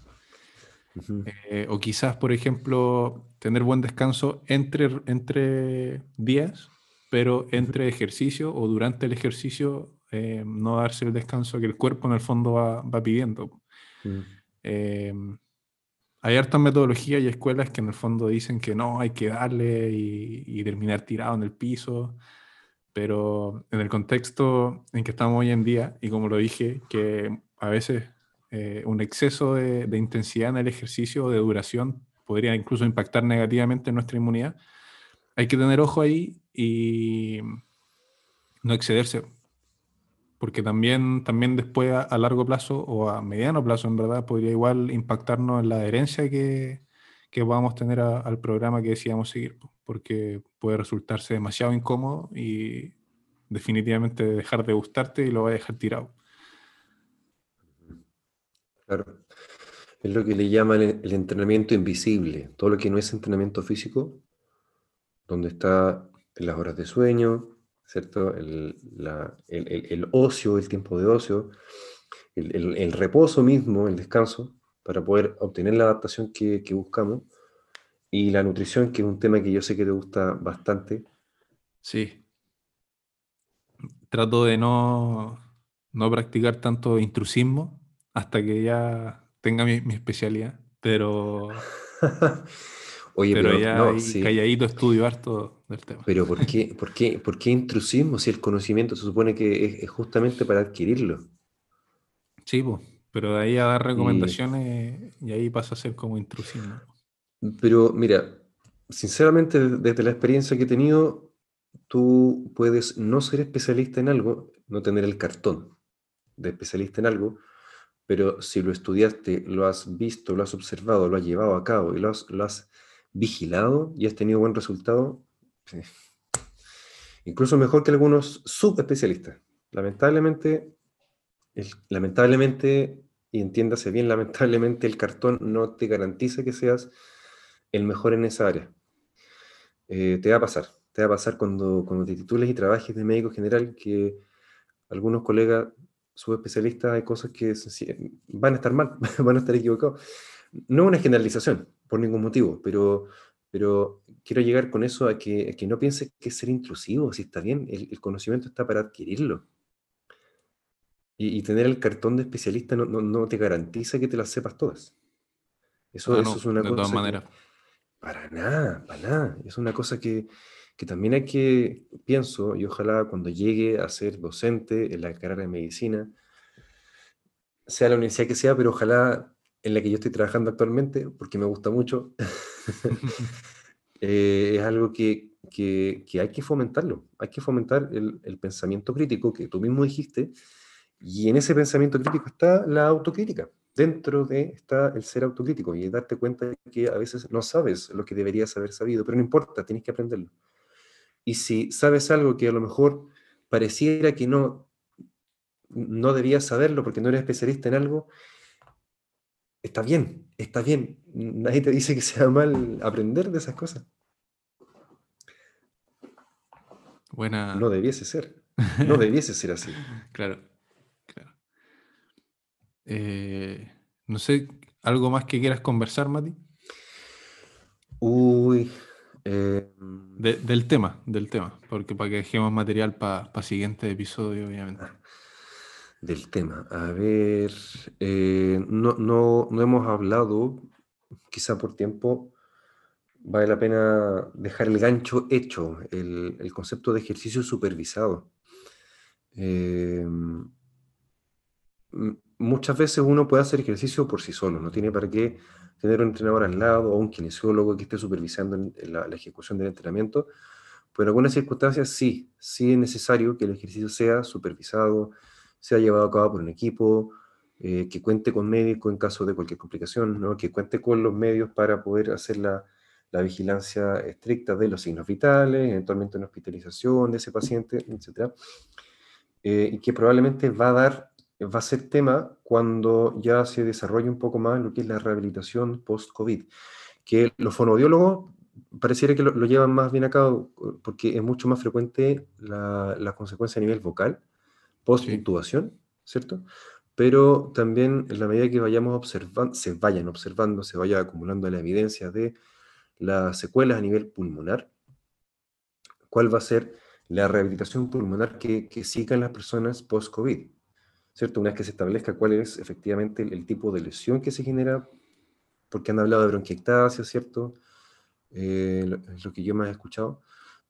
Eh, o quizás, por ejemplo, tener buen descanso entre, entre días, pero entre ejercicio o durante el ejercicio eh, no darse el descanso que el cuerpo en el fondo va, pidiendo. Mm. Hay hartas metodologías y escuelas que en el fondo dicen que no, hay que darle y, y, terminar tirado en el piso, pero en el contexto en que estamos hoy en día, y como lo dije, que a veces eh, un exceso de, intensidad en el ejercicio o de duración podría incluso impactar negativamente en nuestra inmunidad. Hay que tener ojo ahí y no excederse, porque también, también después a, largo plazo o a mediano plazo, en verdad, podría igual impactarnos en la adherencia que, que vamos a tener al programa que decíamos seguir, porque puede resultarse demasiado incómodo y definitivamente dejar de gustarte y lo va a dejar tirado. Claro. Es lo que le llaman el, entrenamiento invisible. Todo lo que no es entrenamiento físico, donde está las horas de sueño, ¿cierto? El, ocio, el tiempo de ocio, el, reposo mismo, el descanso, para poder obtener la adaptación que, buscamos. Y la nutrición, que es un tema que yo sé que te gusta bastante. Sí. Trato de no, no practicar tanto intrusismo, hasta que ya tenga mi, especialidad, pero... Oye, pero, ya no, calladito estudio harto del tema. Pero ¿por qué, por, qué, ¿por qué intrusismo si el conocimiento se supone que es, justamente para adquirirlo? Sí, pues, pero de ahí a dar recomendaciones y, ahí pasa a ser como intrusismo. Pero mira, sinceramente desde la experiencia que he tenido, tú puedes no ser especialista en algo, no tener el cartón de especialista en algo, pero si lo estudiaste, lo has visto, lo has observado, lo has llevado a cabo y lo has, lo has vigilado y has tenido buen resultado, incluso mejor que algunos subespecialistas. Lamentablemente, lamentablemente, y entiéndase bien, lamentablemente el cartón no te garantiza que seas el mejor en esa área. Eh, te va a pasar, te va a pasar cuando, cuando te titules y trabajes de médico general que algunos colegas subespecialistas hay cosas que van a estar mal, van a estar equivocados. No una generalización, por ningún motivo, pero, pero quiero llegar con eso a que, que no pienses que es ser intrusivo, si está bien, el, conocimiento está para adquirirlo. Y, tener el cartón de especialista no, no, te garantiza que te las sepas todas. Eso, eso es una de cosa. Todas maneras. para nada, para nada. Es una cosa que, que también hay que, pienso, y ojalá cuando llegue a ser docente en la carrera de medicina, sea la universidad que sea, pero ojalá en la que yo estoy trabajando actualmente, porque me gusta mucho, eh, es algo que, que, hay que fomentarlo. Hay que fomentar el, el, pensamiento crítico que tú mismo dijiste, y en ese pensamiento crítico está la autocrítica. dentro de está el ser autocrítico y darte cuenta de que a veces no sabes lo que deberías haber sabido, pero no importa, tienes que aprenderlo. Y si sabes algo que a lo mejor pareciera que no, no debías saberlo porque no eres especialista en algo, está bien, está bien. Nadie te dice que sea mal aprender de esas cosas. Buena. No debiese ser. No debiese ser así. Claro, claro. Eh, no sé, ¿algo más que quieras conversar, Mati? Uy. eh, De- del tema, del tema, porque para que dejemos material para siguiente episodio, obviamente. Del tema. A ver, eh, no, no, no hemos hablado, quizá por tiempo, vale la pena dejar el gancho hecho, el, el concepto de ejercicio supervisado. Eh, muchas veces uno puede hacer ejercicio por sí solo, no tiene para qué tener un entrenador al lado o un kinesiólogo que esté supervisando la, la ejecución del entrenamiento. Pero en algunas circunstancias sí, sí es necesario que el ejercicio sea supervisado, sea llevado a cabo por un equipo, eh, que cuente con médico en caso de cualquier complicación, ¿no? que cuente con los medios para poder hacer la, la vigilancia estricta de los signos vitales, eventualmente una hospitalización de ese paciente, etc. Eh, y que probablemente va a dar, va a ser tema cuando ya se desarrolle un poco más lo que es la rehabilitación post-COVID, que los fonoaudiólogos pareciera que lo, lo llevan más bien a cabo porque es mucho más frecuente la, la consecuencia a nivel vocal post-intubación, ¿cierto? Pero también en la medida que vayamos observando, se vayan observando, se vaya acumulando la evidencia de las secuelas a nivel pulmonar, cuál va a ser la rehabilitación pulmonar que, que sigan las personas post-COVID, ¿cierto? Una vez que se establezca cuál es efectivamente el, el tipo de lesión que se genera, porque han hablado de bronquiectasia, ¿cierto? Eh, lo- es lo que yo más he escuchado.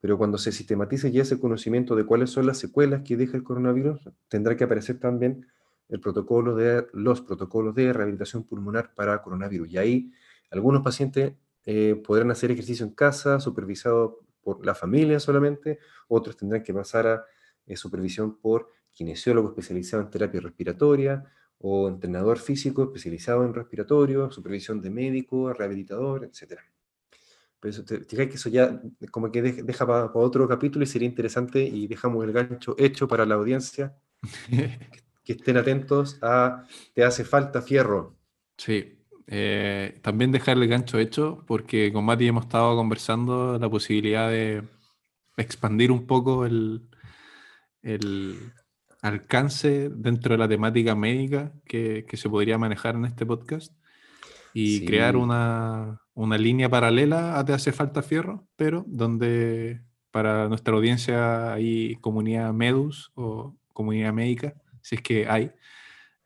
Pero cuando se sistematice ya ese conocimiento de cuáles son las secuelas que deja el coronavirus, tendrá que aparecer también el protocolo de, los protocolos de rehabilitación pulmonar para coronavirus. Y ahí algunos pacientes eh, podrán hacer ejercicio en casa, supervisado por la familia solamente, otros tendrán que pasar a eh, supervisión por kinesiólogo especializado en terapia respiratoria o entrenador físico especializado en respiratorio, supervisión de médico, rehabilitador, etc. Pero eso, te, fijas que eso ya como que dej- deja para otro capítulo y sería interesante y dejamos el gancho hecho para la audiencia que estén atentos a Te hace falta fierro. Sí, eh, también dejar el gancho hecho, porque con Mati hemos estado conversando la posibilidad de expandir un poco el, el alcance dentro de la temática médica que, que se podría manejar en este podcast y Sí. crear una, una línea paralela a Te hace falta fierro, pero donde para nuestra audiencia hay comunidad Medus o comunidad médica, si es que hay.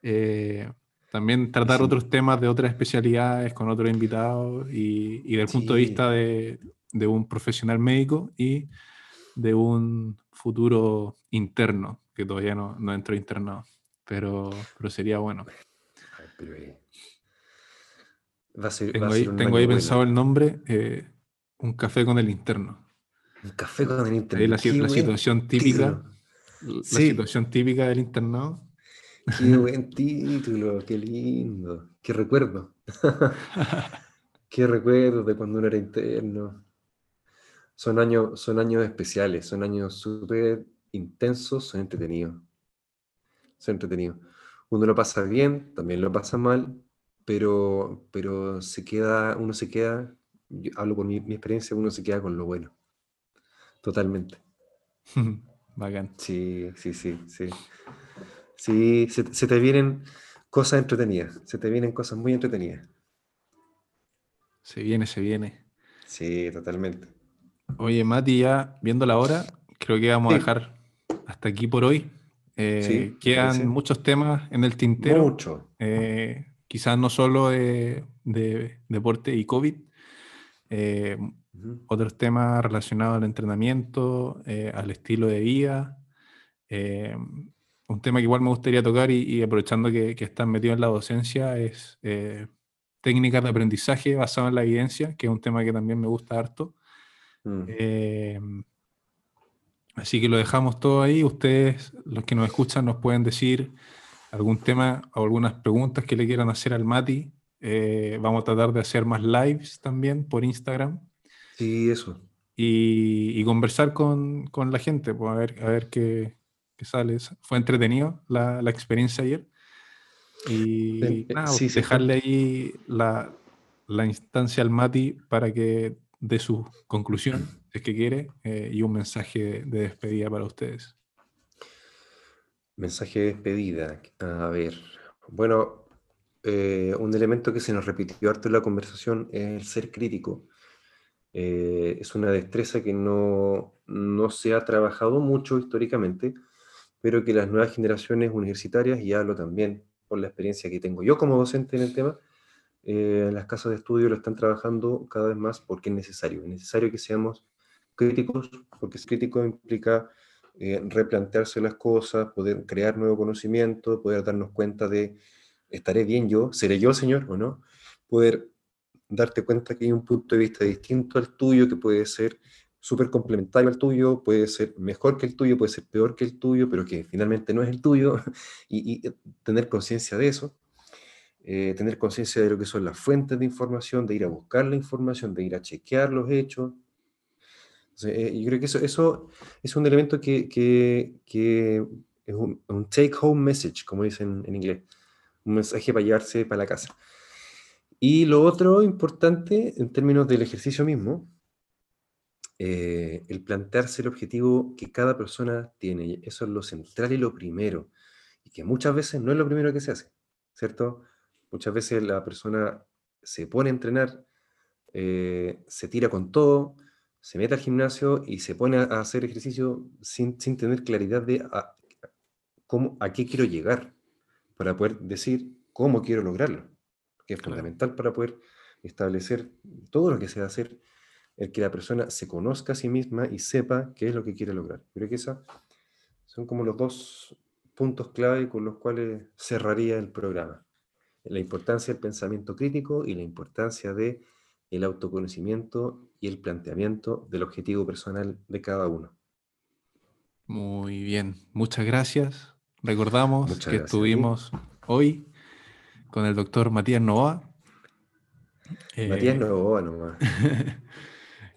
eh, también tratar Sí. otros temas de otras especialidades con otros invitados y, y del punto de Sí. vista de, de un profesional médico y de un futuro interno, que todavía no, no entro internado, pero, pero sería bueno. Ay, pero, va a ser, va Tengo a ahí, ser un tengo ahí bueno. pensado el nombre, eh, Un café con el interno. Un café con el internet. Ahí la, situación típica, título. la Sí. situación típica del internado. Qué buen título, qué lindo. Qué recuerdo. Qué recuerdo de cuando uno era interno. Son años, son años especiales, son años súper intensos, son entretenidos. Son entretenidos. Uno lo pasa bien, también lo pasa mal, pero, pero se queda, uno se queda, yo hablo por mi, mi experiencia, uno se queda con lo bueno. Totalmente. Bacán. Sí, sí, sí, sí. Sí, se, se te vienen cosas entretenidas, se te vienen cosas muy entretenidas. Se viene, se viene. Sí, totalmente. Oye, Mati, ya viendo la hora, creo que vamos a dejar hasta aquí por hoy. Eh, Sí, quedan muchos temas en el tintero. Mucho. eh, quizás no solo de, de deporte y COVID, eh, Ujú. otros temas relacionados al entrenamiento, eh, al estilo de vida. eh, un tema que igual me gustaría tocar y, y aprovechando que, que están metidos en la docencia es eh, técnicas de aprendizaje basado en la evidencia, que es un tema que también me gusta harto. Mm. Eh, así que lo dejamos todo ahí. Ustedes, los que nos escuchan, nos pueden decir algún tema o algunas preguntas que le quieran hacer al Mati. Eh, vamos a tratar de hacer más lives también por Instagram. Sí, eso. Y, y conversar con, con, la gente, pues a ver, a ver qué, qué sale. Fue entretenido la, la experiencia ayer. Y nada, sí, sí, fue- dejarle ahí la, la instancia al Mati para que dé su conclusión, si es que quiere, eh, y un mensaje de despedida para ustedes. Mensaje de despedida. A ver. Bueno, eh, un elemento que se nos repitió harto en la conversación es el ser crítico. Eh, es una destreza que no, no se ha trabajado mucho históricamente, pero que las nuevas generaciones universitarias, y hablo también por la experiencia que tengo yo como docente en el tema, eh, las casas de estudio lo están trabajando cada vez más porque es necesario. Es necesario que seamos críticos, porque ser crítico implica eh, replantearse las cosas, poder crear nuevo conocimiento, poder darnos cuenta de, ¿estaré bien yo? ¿Seré yo, Señor, o no? Poder darte cuenta que hay un punto de vista distinto al tuyo, que puede ser súper complementario al tuyo, puede ser mejor que el tuyo, puede ser peor que el tuyo, pero que finalmente no es el tuyo, y, y tener conciencia de eso, eh, tener conciencia de lo que son las fuentes de información, de ir a buscar la información, de ir a chequear los hechos. Entonces, eh, yo creo que eso, eso es un elemento que, que, es un, take-home message, como dicen en inglés, un mensaje para llevarse para la casa. Y lo otro importante en términos del ejercicio mismo, eh, el plantearse el objetivo que cada persona tiene. Eso es lo central y lo primero. Y que muchas veces no es lo primero que se hace, ¿cierto? Muchas veces la persona se pone a entrenar, eh, se tira con todo, se mete al gimnasio y se pone a hacer ejercicio sin, sin tener claridad de a, cómo, a qué quiero llegar para poder decir cómo quiero lograrlo, que es Claro. fundamental para poder establecer todo lo que se va a hacer, el que la persona se conozca a sí misma y sepa qué es lo que quiere lograr. Creo que esos son como los dos puntos clave con los cuales cerraría el programa. La importancia del pensamiento crítico y la importancia de el autoconocimiento y el planteamiento del objetivo personal de cada uno. Muy bien, muchas gracias. Recordamos Muchas que gracias estuvimos hoy con el doctor Matías Novoa. Matías Eh, Novoa nomás.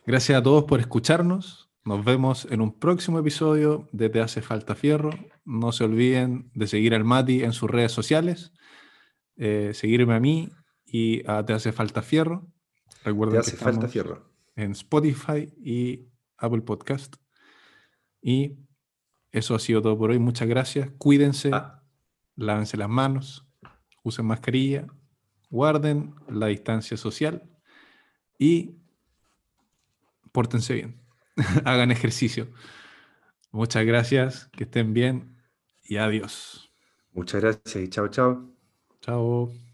Gracias a todos por escucharnos. Nos vemos en un próximo episodio de Te hace falta fierro. No se olviden de seguir al Mati en sus redes sociales, eh, seguirme a mí y a Te hace falta fierro. Recuerden Te que hace falta estamos fierro. en Spotify y Apple Podcast. Y eso ha sido todo por hoy. Muchas gracias. Cuídense, Ah, lávense las manos, usen mascarilla, guarden la distancia social y pórtense bien. Hagan ejercicio. Muchas gracias, que estén bien y adiós. muchas gracias y chao, chao. Chao.